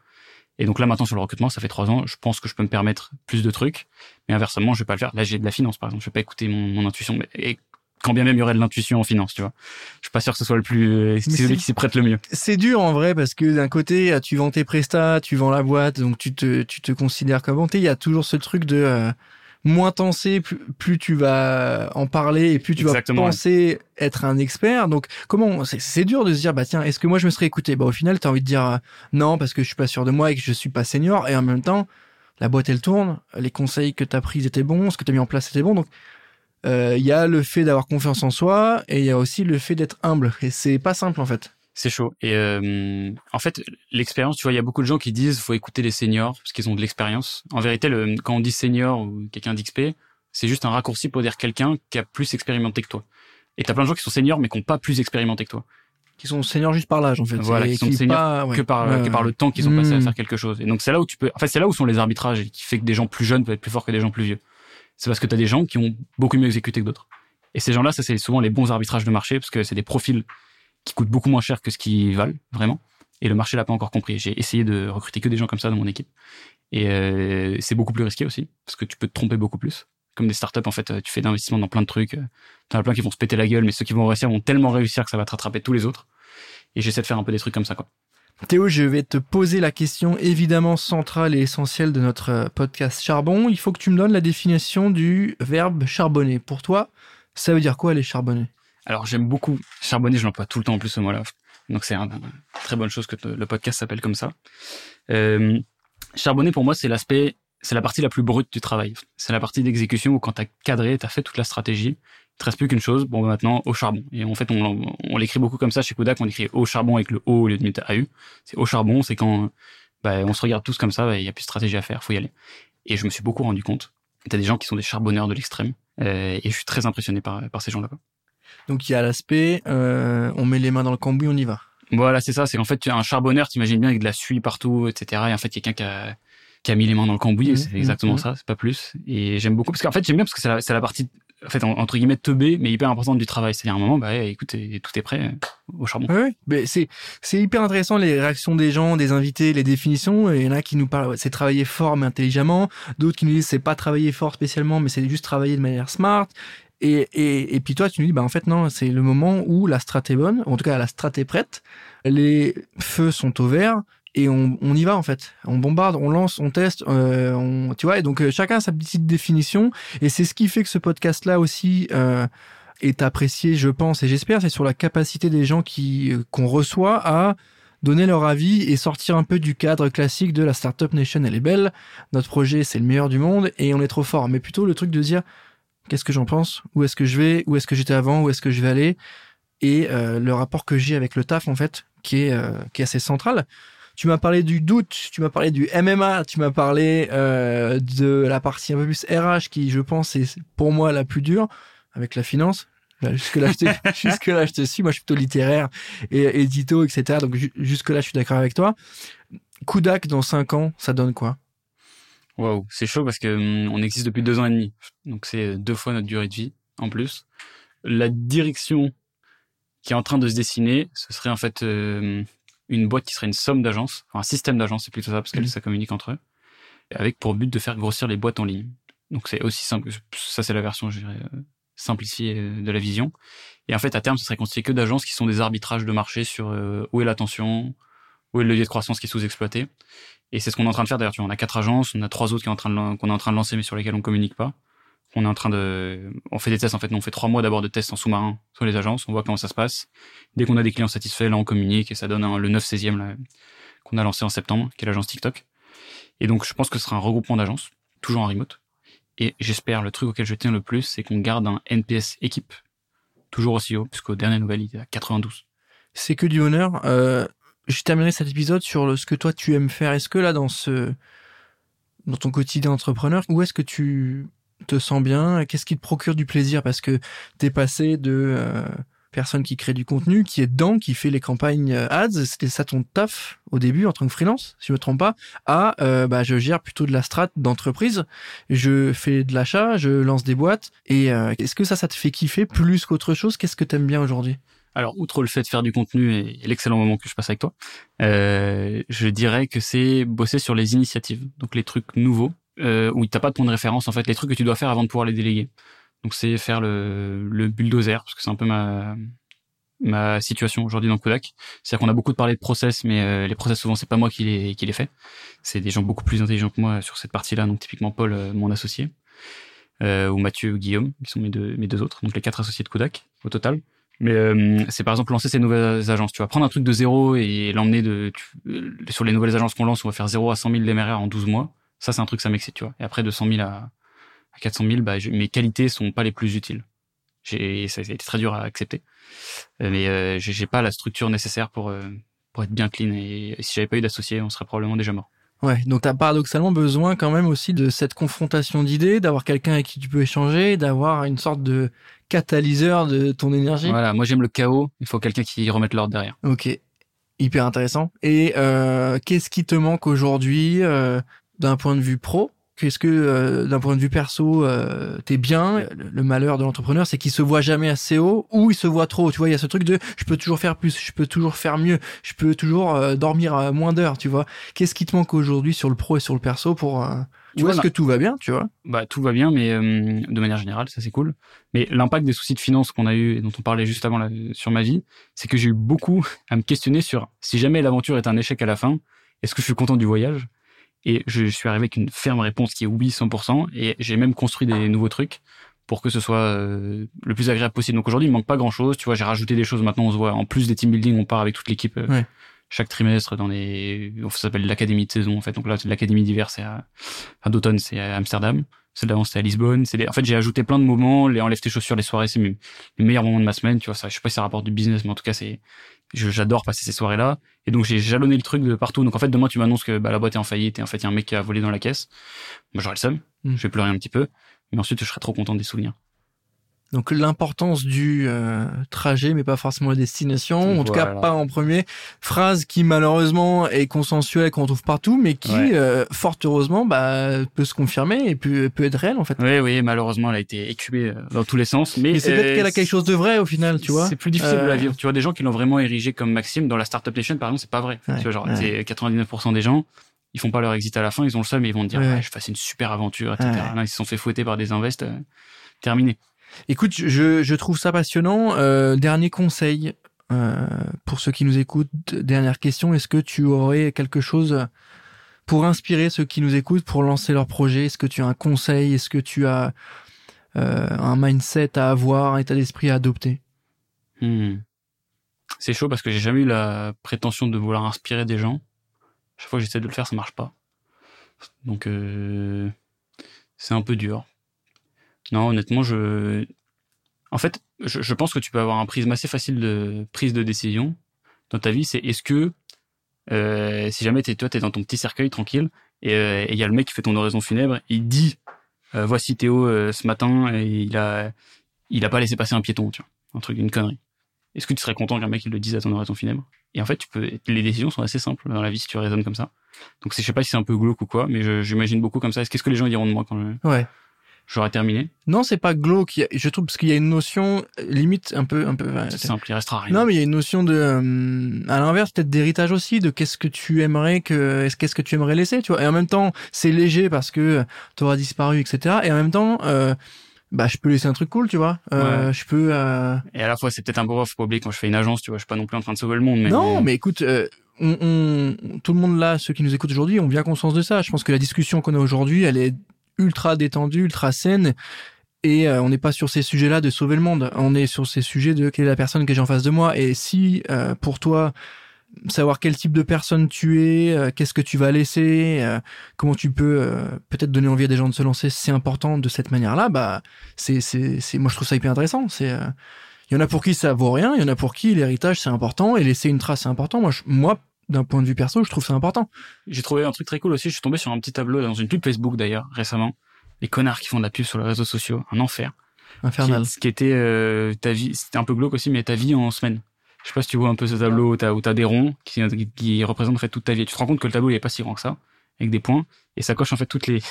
Et donc là, maintenant, sur le recrutement, ça fait trois ans, je pense que je peux me permettre plus de trucs. Mais inversement, je vais pas le faire. Là, j'ai de la finance, par exemple. Je vais pas écouter mon, mon intuition. Mais- Et quand bien même il y aurait de l'intuition en finance, tu vois. Je suis pas sûr que ce soit le plus, euh, c'est c'est- celui qui s'y prête le mieux. C'est dur en vrai parce que d'un côté tu vends tes prestats, tu vends la boîte, donc tu te tu te considères comme vanté. Il y a toujours ce truc de euh, moins t'en sais, plus, plus tu vas en parler et plus tu Exactement, vas penser être un expert. Donc comment c'est- c'est dur de se dire bah tiens est-ce que moi je me serais écouté? Bah au final t'as envie de dire euh, non parce que je suis pas sûr de moi et que je suis pas senior. Et en même temps la boîte elle tourne, les conseils que t'as pris étaient bons, ce que t'as mis en place était bon. Donc euh, il y a le fait d'avoir confiance en soi et il y a aussi le fait d'être humble. Et c'est pas simple en fait. C'est chaud. Et euh, en fait, l'expérience, tu vois, il y a beaucoup de gens qui disent faut écouter les seniors parce qu'ils ont de l'expérience. En vérité, le, quand on dit senior ou quelqu'un d'XP, c'est juste un raccourci pour dire quelqu'un qui a plus expérimenté que toi. Et t'as plein de gens qui sont seniors mais qui n'ont pas plus expérimenté que toi. qui sont seniors juste par l'âge en fait. Voilà, qui sont seniors pas- ouais. que par que par le temps qu'ils ont passé à faire quelque chose. Et donc c'est là où tu peux, en fait c'est là où sont les arbitrages et qui fait que des gens plus jeunes peuvent être plus forts que des gens plus vieux. C'est parce que tu as des gens qui ont beaucoup mieux exécuté que d'autres. Et ces gens-là, ça c'est souvent les bons arbitrages de marché parce que c'est des profils qui coûtent beaucoup moins cher que ce qu'ils valent vraiment. Et le marché l'a pas encore compris. J'ai essayé de recruter que des gens comme ça dans mon équipe. Et euh, c'est beaucoup plus risqué aussi parce que tu peux te tromper beaucoup plus. Comme des startups, en fait, euh, tu fais d'investissement dans plein de trucs. euh, T'en as plein qui vont se péter la gueule, mais ceux qui vont réussir vont tellement réussir que ça va te rattraper tous les autres. Et j'essaie de faire un peu des trucs comme ça, quoi. Théo, je vais te poser la question évidemment centrale et essentielle de notre podcast Charbon. Il faut que tu me donnes la définition du verbe charbonner. Pour toi, ça veut dire quoi aller charbonner Alors j'aime beaucoup charbonner, je l'emploie tout le temps en plus ce mot-là. Donc c'est une très bonne chose que le podcast s'appelle comme ça. Euh, charbonner pour moi c'est l'aspect, c'est la partie la plus brute du travail. C'est la partie d'exécution où quand t'as cadré, t'as fait toute la stratégie, il te reste plus qu'une chose, bon bah, maintenant au charbon. Et en fait on, l'écrit beaucoup comme ça chez Kodak, on écrit au charbon avec le O au lieu de mettre AU. C'est au charbon, c'est quand bah, on se regarde tous comme ça, bah, il y a plus de stratégie à faire, faut y aller. Et je me suis beaucoup rendu compte. T'as des gens qui sont des charbonneurs de l'extrême, euh, et je suis très impressionné par, par ces gens-là. Donc il y a l'aspect, euh, on met les mains dans le cambouis, on y va. Voilà, c'est ça. C'est qu'en fait, tu as un charbonneur, t'imagines bien avec de la suie partout, etc. Et en fait, quelqu'un qui a, qui a mis les mains dans le cambouis, Mhm, c'est exactement mhm. ça, c'est pas plus. Et j'aime beaucoup parce qu'en fait, j'aime bien parce que c'est la, partie en fait, entre guillemets, teubée, mais hyper importante du travail. C'est-à-dire, à un moment, bah, écoute, tout est prêt au charbon. Oui, mais c'est, c'est hyper intéressant, les réactions des gens, des invités, les définitions. Il y en a qui nous parlent, c'est travailler fort, mais intelligemment. D'autres qui nous disent, c'est pas travailler fort spécialement, mais c'est juste travailler de manière smart. Et, et, et puis toi, tu nous dis, bah, en fait, non, c'est le moment où la strat est bonne. En tout cas, la strat est prête. Les feux sont au vert et on, on, y va en fait. On bombarde, on lance, on teste, euh, on, tu vois. Et donc euh, chacun a sa petite définition et c'est ce qui fait que ce podcast-là aussi euh, est apprécié, je pense et j'espère. C'est sur la capacité des gens qui euh, qu'on reçoit à donner leur avis et sortir un peu du cadre classique de la startup nation. Elle est belle, notre projet c'est le meilleur du monde et on est trop fort. Mais plutôt le truc de dire qu'est-ce que j'en pense, où est-ce que je vais, où est-ce que j'étais avant, où est-ce que je vais aller et le rapport que j'ai avec le taf en fait qui est qui est assez central tu m'as parlé du doute, tu m'as parlé du MMA, tu m'as parlé euh, de la partie un peu plus RH qui, je pense, est pour moi la plus dure avec la finance. Jusque là, je te, jusque là, je te suis. Moi, je suis plutôt littéraire et édito, etc. Donc jusque là, je suis d'accord avec toi. Kudak dans cinq ans, ça donne quoi? Waouh, c'est chaud parce que hum, on existe depuis deux ans et demi. Donc c'est deux fois notre durée de vie en plus. La direction qui est en train de se dessiner, ce serait en fait euh, une boîte qui serait une somme d'agences, enfin un système d'agences, c'est plutôt ça, parce qu'elles mmh. ça communique entre eux, avec pour but de faire grossir les boîtes en ligne. Donc c'est aussi simple, ça c'est la version, je dirais, euh, simplifiée euh, de la vision. Et en fait, à terme, ce serait constitué que d'agences qui sont des arbitrages de marché sur euh, où est l'attention, où est le levier de croissance qui est sous-exploité. Et c'est ce qu'on est en train de faire d'ailleurs. Tu vois, on a quatre agences, on a trois autres qu'on est en train de lancer mais sur lesquelles on communique pas on est en train de, on fait des tests en fait. On fait trois mois d'abord de tests en sous-marin sur les agences. On voit comment ça se passe. Dès qu'on a des clients satisfaits, là, on communique et ça donne le 9 16e qu'on a lancé en septembre, qui est l'agence TikTok. Et donc, je pense que ce sera un regroupement d'agences, toujours en remote. Et j'espère, le truc auquel je tiens le plus, c'est qu'on garde un NPS équipe toujours aussi haut, puisqu'au dernier nouvelle, il est à 92. C'est que du honneur. Euh, je terminerai cet épisode sur ce que toi tu aimes faire. Est-ce que là, dans ce, ton quotidien entrepreneur, où est-ce que tu te sens bien? Qu'est-ce qui te procure du plaisir? Parce que t'es passé de euh, personne qui crée du contenu, qui est dedans, qui fait les campagnes euh, ads, c'était ça ton taf au début en tant que freelance, si je me trompe pas, à euh, bah je gère plutôt de la strat d'entreprise, je fais de l'achat, je lance des boîtes. Et est-ce que ça, ça te fait kiffer plus qu'autre chose? Qu'est-ce que t'aimes bien aujourd'hui? Alors, outre le fait de faire du contenu et, l'excellent moment que je passe avec toi, je dirais que c'est bosser sur les initiatives, donc les trucs nouveaux, euh, où t'as pas de point de référence en fait. Les trucs que tu dois faire avant de pouvoir les déléguer. Donc c'est faire le, le bulldozer parce que c'est un peu ma ma situation aujourd'hui dans Kodak. C'est-à-dire qu'on a beaucoup parlé de process mais euh, les process souvent c'est pas moi qui les qui les fait c'est des gens beaucoup plus intelligents que moi sur cette partie-là. Donc typiquement Paul euh, mon associé euh, ou Mathieu ou Guillaume qui sont mes deux mes deux autres. Donc les quatre associés de Kodak au total mais euh, c'est par exemple lancer ces nouvelles agences. Tu vas prendre un truc de zéro et l'emmener de sur les nouvelles agences qu'on lance, on va faire 0 à 100 000 d'MRR en 12 mois. Ça, c'est un truc, ça m'excite, tu vois. Et après, de 100 000 à, à 400 000, bah, mes qualités sont pas les plus utiles. J'ai, ça a été très dur à accepter. Euh, mais euh, j'ai pas la structure nécessaire pour, euh, pour être bien clean. Et, si j'avais pas eu d'associé, on serait probablement déjà mort. Ouais, donc tu as paradoxalement besoin quand même aussi de cette confrontation d'idées, d'avoir quelqu'un avec qui tu peux échanger, d'avoir une sorte de catalyseur de ton énergie. Voilà, moi j'aime le chaos, il faut quelqu'un qui remette l'ordre derrière. Ok, hyper intéressant. Et euh, qu'est-ce qui te manque aujourd'hui euh, d'un point de vue pro? Qu'est-ce que euh, d'un point de vue perso, euh, t'es bien? Le malheur de l'entrepreneur, c'est qu'il se voit jamais assez haut ou il se voit trop. Tu vois, il y a ce truc de je peux toujours faire plus, je peux toujours faire mieux, je peux toujours euh, dormir moins d'heures. Tu vois, qu'est-ce qui te manque aujourd'hui sur le pro et sur le perso pour tu vois, est-ce que tout va bien, tu vois? Bah tout va bien, mais de manière générale, ça c'est cool. Mais l'impact des soucis de finances qu'on a eu et dont on parlait juste avant sur ma vie, c'est que j'ai eu beaucoup à me questionner sur si jamais l'aventure est un échec à la fin, est-ce que je suis content du voyage? Et je suis arrivé avec une ferme réponse qui est oui 100%. Et j'ai même construit des nouveaux trucs pour que ce soit euh, le plus agréable possible. Donc aujourd'hui, il manque pas grand chose. Tu vois, j'ai rajouté des choses. Maintenant, on se voit en plus des team building, on part avec toute l'équipe euh, chaque trimestre dans les. Ça s'appelle l'académie de saison en fait. Donc là, l'académie d'hiver, c'est à... enfin, d'automne, c'est à Amsterdam. C'est d'avant, c'était à Lisbonne. C'est En fait, j'ai ajouté plein de moments. Les enlève tes chaussures les soirées, c'est les meilleurs moments de ma semaine. Tu vois, ça, je sais pas si ça rapporte du business, mais en tout cas, c'est j'adore passer ces soirées-là. Et donc j'ai jalonné le truc de partout. Donc en fait demain tu m'annonces que bah, la boîte est en faillite et en fait il y a un mec qui a volé dans la caisse. Moi j'aurais le seum, mm. je vais pleurer un petit peu, mais ensuite je serai trop content des souvenirs. Donc l'importance du euh, trajet, mais pas forcément la destination. En tout cas, pas en premier. Phrase qui malheureusement est consensuelle qu'on trouve partout, mais qui, Ouais. euh, fort heureusement, bah, peut se confirmer et peut, peut être réelle en fait. Oui, oui, malheureusement, elle a été écubée euh, dans tous les sens. Mais, Mais c'est peut-être euh, qu'elle a quelque chose de vrai au final, tu vois. C'est plus difficile de Euh, la vivre. Tu vois, des gens qui l'ont vraiment érigé comme Maxime dans la Startup Nation, par exemple, c'est pas vrai. Ouais, tu vois, genre, ouais. c'est 99% des gens, ils font pas leur exit à la fin, ils ont le seum et ils vont te dire, Ouais. ouais, je fasse une super aventure, etc. Ouais. Là, ils se sont fait fouetter par des invests, euh, terminé. Écoute, je, je trouve ça passionnant. Euh, dernier conseil euh, pour ceux qui nous écoutent. Dernière question, est-ce que tu aurais quelque chose pour inspirer ceux qui nous écoutent pour lancer leur projet? Est-ce que tu as un conseil? Est-ce que tu as euh, un mindset à avoir, un état d'esprit à adopter? Hmm. C'est chaud parce que j'ai jamais eu la prétention de vouloir inspirer des gens. Chaque fois que j'essaie de le faire, ça marche pas. Donc, c'est un peu dur. Non, honnêtement, je, en fait, je, pense que tu peux avoir un prisme assez facile de prise de décision dans ta vie. C'est est-ce que, euh, si jamais t'es, toi, t'es dans ton petit cercueil tranquille et euh, et il y a le mec qui fait ton oraison funèbre, il dit, euh, voici Théo euh, ce matin et il a, il a pas laissé passer un piéton, tu vois, un truc, une connerie. Est-ce que tu serais content qu'un mec il le dise à ton oraison funèbre? Et en fait, tu peux, les décisions sont assez simples dans la vie si tu raisonnes comme ça. Donc, je sais pas si c'est un peu glauque ou quoi, mais j'imagine beaucoup comme ça. Est-ce qu'est-ce que les gens diront de moi quand je- Ouais. J'aurai terminé Non, c'est pas glauque. Je trouve parce qu'il y a une notion euh, limite un peu, un peu. ouais, C'est simple, il restera rien. Non, mais il y a une notion de, euh, à l'inverse, peut-être d'héritage aussi, de qu'est-ce que tu aimerais que, est-ce qu'est-ce que tu aimerais laisser, tu vois. Et en même temps, c'est léger parce que tu auras disparu, etc. Et en même temps, euh, bah, je peux laisser un truc cool, tu vois. Euh, Je peux. euh, Et à la fois, c'est peut-être un peu rough, pas oublier quand je fais une agence, tu vois, je suis pas non plus en train de sauver le monde, mais Non, mais écoute, euh, on, on- tout le monde là, ceux qui nous écoutent aujourd'hui, ont bien conscience de ça. Je pense que la discussion qu'on a aujourd'hui, elle est ultra détendue, ultra saine. Et euh, on n'est pas sur ces sujets-là de sauver le monde. On est sur ces sujets de quelle est la personne que j'ai en face de moi. Et si euh, pour toi, savoir quel type de personne tu es, euh, qu'est-ce que tu vas laisser, euh, comment tu peux euh, peut-être donner envie à des gens de se lancer, c'est important de cette manière-là. Bah, c'est, c'est, c'est, moi je trouve ça hyper intéressant. C'est, euh, il y en a pour qui ça vaut rien, il y en a pour qui l'héritage c'est important et laisser une trace c'est important. Moi, je- moi, d'un point de vue perso, je trouve ça important. j'ai trouvé un truc très cool aussi. Je suis tombé sur un petit tableau dans une pub Facebook d'ailleurs récemment. Les connards qui font de la pub sur les réseaux sociaux, un enfer. Infernal. Qui, qui était euh, ta vie, c'était un peu glauque aussi, mais ta vie en semaine. Je sais pas si tu vois un peu ce tableau où t'as, où t'as des ronds qui, qui, qui représentent en fait toute ta vie. Et tu te rends compte que le tableau il est pas si grand que ça, avec des points, et ça coche en fait toutes les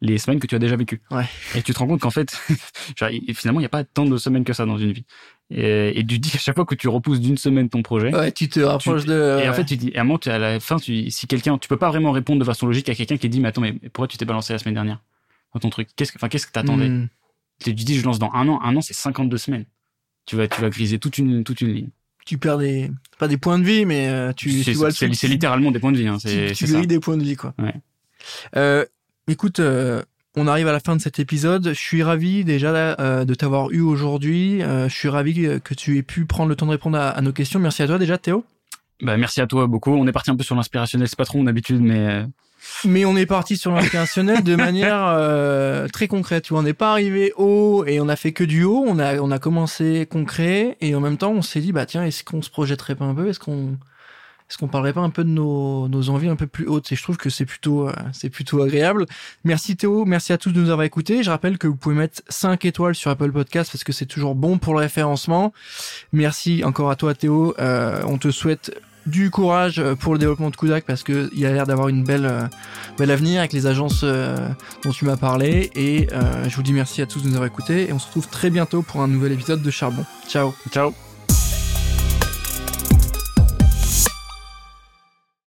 les semaines que tu as déjà vécues. Ouais. Et tu te rends compte qu'en fait, genre, finalement, il n'y a pas tant de semaines que ça dans une vie. Et, et tu dis à chaque fois que tu repousses d'une semaine ton projet, Ouais, tu te rapproches de. et en fait, tu dis, et à un moment, tu- à la fin, tu, si quelqu'un, tu peux pas vraiment répondre de façon logique à quelqu'un qui dit, mais attends, mais pourquoi tu t'es balancé la semaine dernière dans ton truc? Qu'est-ce que, enfin, qu'est-ce que t'attendais? Hmm. Tu dis, je lance dans un an. Un an, c'est 52 semaines. Tu vas, tu vas griser toute une, toute une ligne. tu perds des pas des points de vie mais euh, tu, tu vois c'est, littéralement des points de vie. Hein. tu, C'est, tu ça. grilles des points de vie quoi. Ouais. Euh, écoute, euh, on arrive à la fin de cet épisode. Je suis ravi déjà euh, de t'avoir eu aujourd'hui. Euh, je suis ravi que, tu aies pu prendre le temps de répondre à, à nos questions. Merci à toi déjà Théo. Bah, merci à toi beaucoup. On est parti un peu sur l'inspirationnel. C'est pas trop mon habitude, mais Mais on est parti sur l'inspirationnel de manière euh, très concrète. On n'est pas arrivé haut et on a fait que du haut. On a on a commencé concret et en même temps on s'est dit bah tiens est-ce qu'on se projetterait pas un peu? Est-ce qu'on est-ce qu'on parlerait pas un peu de nos, nos envies un peu plus hautes? Et je trouve que c'est plutôt euh, c'est plutôt agréable. Merci Théo, merci à tous de nous avoir écoutés. Je rappelle que vous pouvez mettre 5 étoiles sur Apple Podcast parce que c'est toujours bon pour le référencement. Merci encore à toi Théo. Euh, on te souhaite du courage euh, pour le développement de Kudak parce que il a l'air d'avoir une belle euh, bel avenir avec les agences dont tu m'as parlé et euh, je vous dis merci à tous de nous avoir écoutés et on se retrouve très bientôt pour un nouvel épisode de Charbon. Ciao ciao.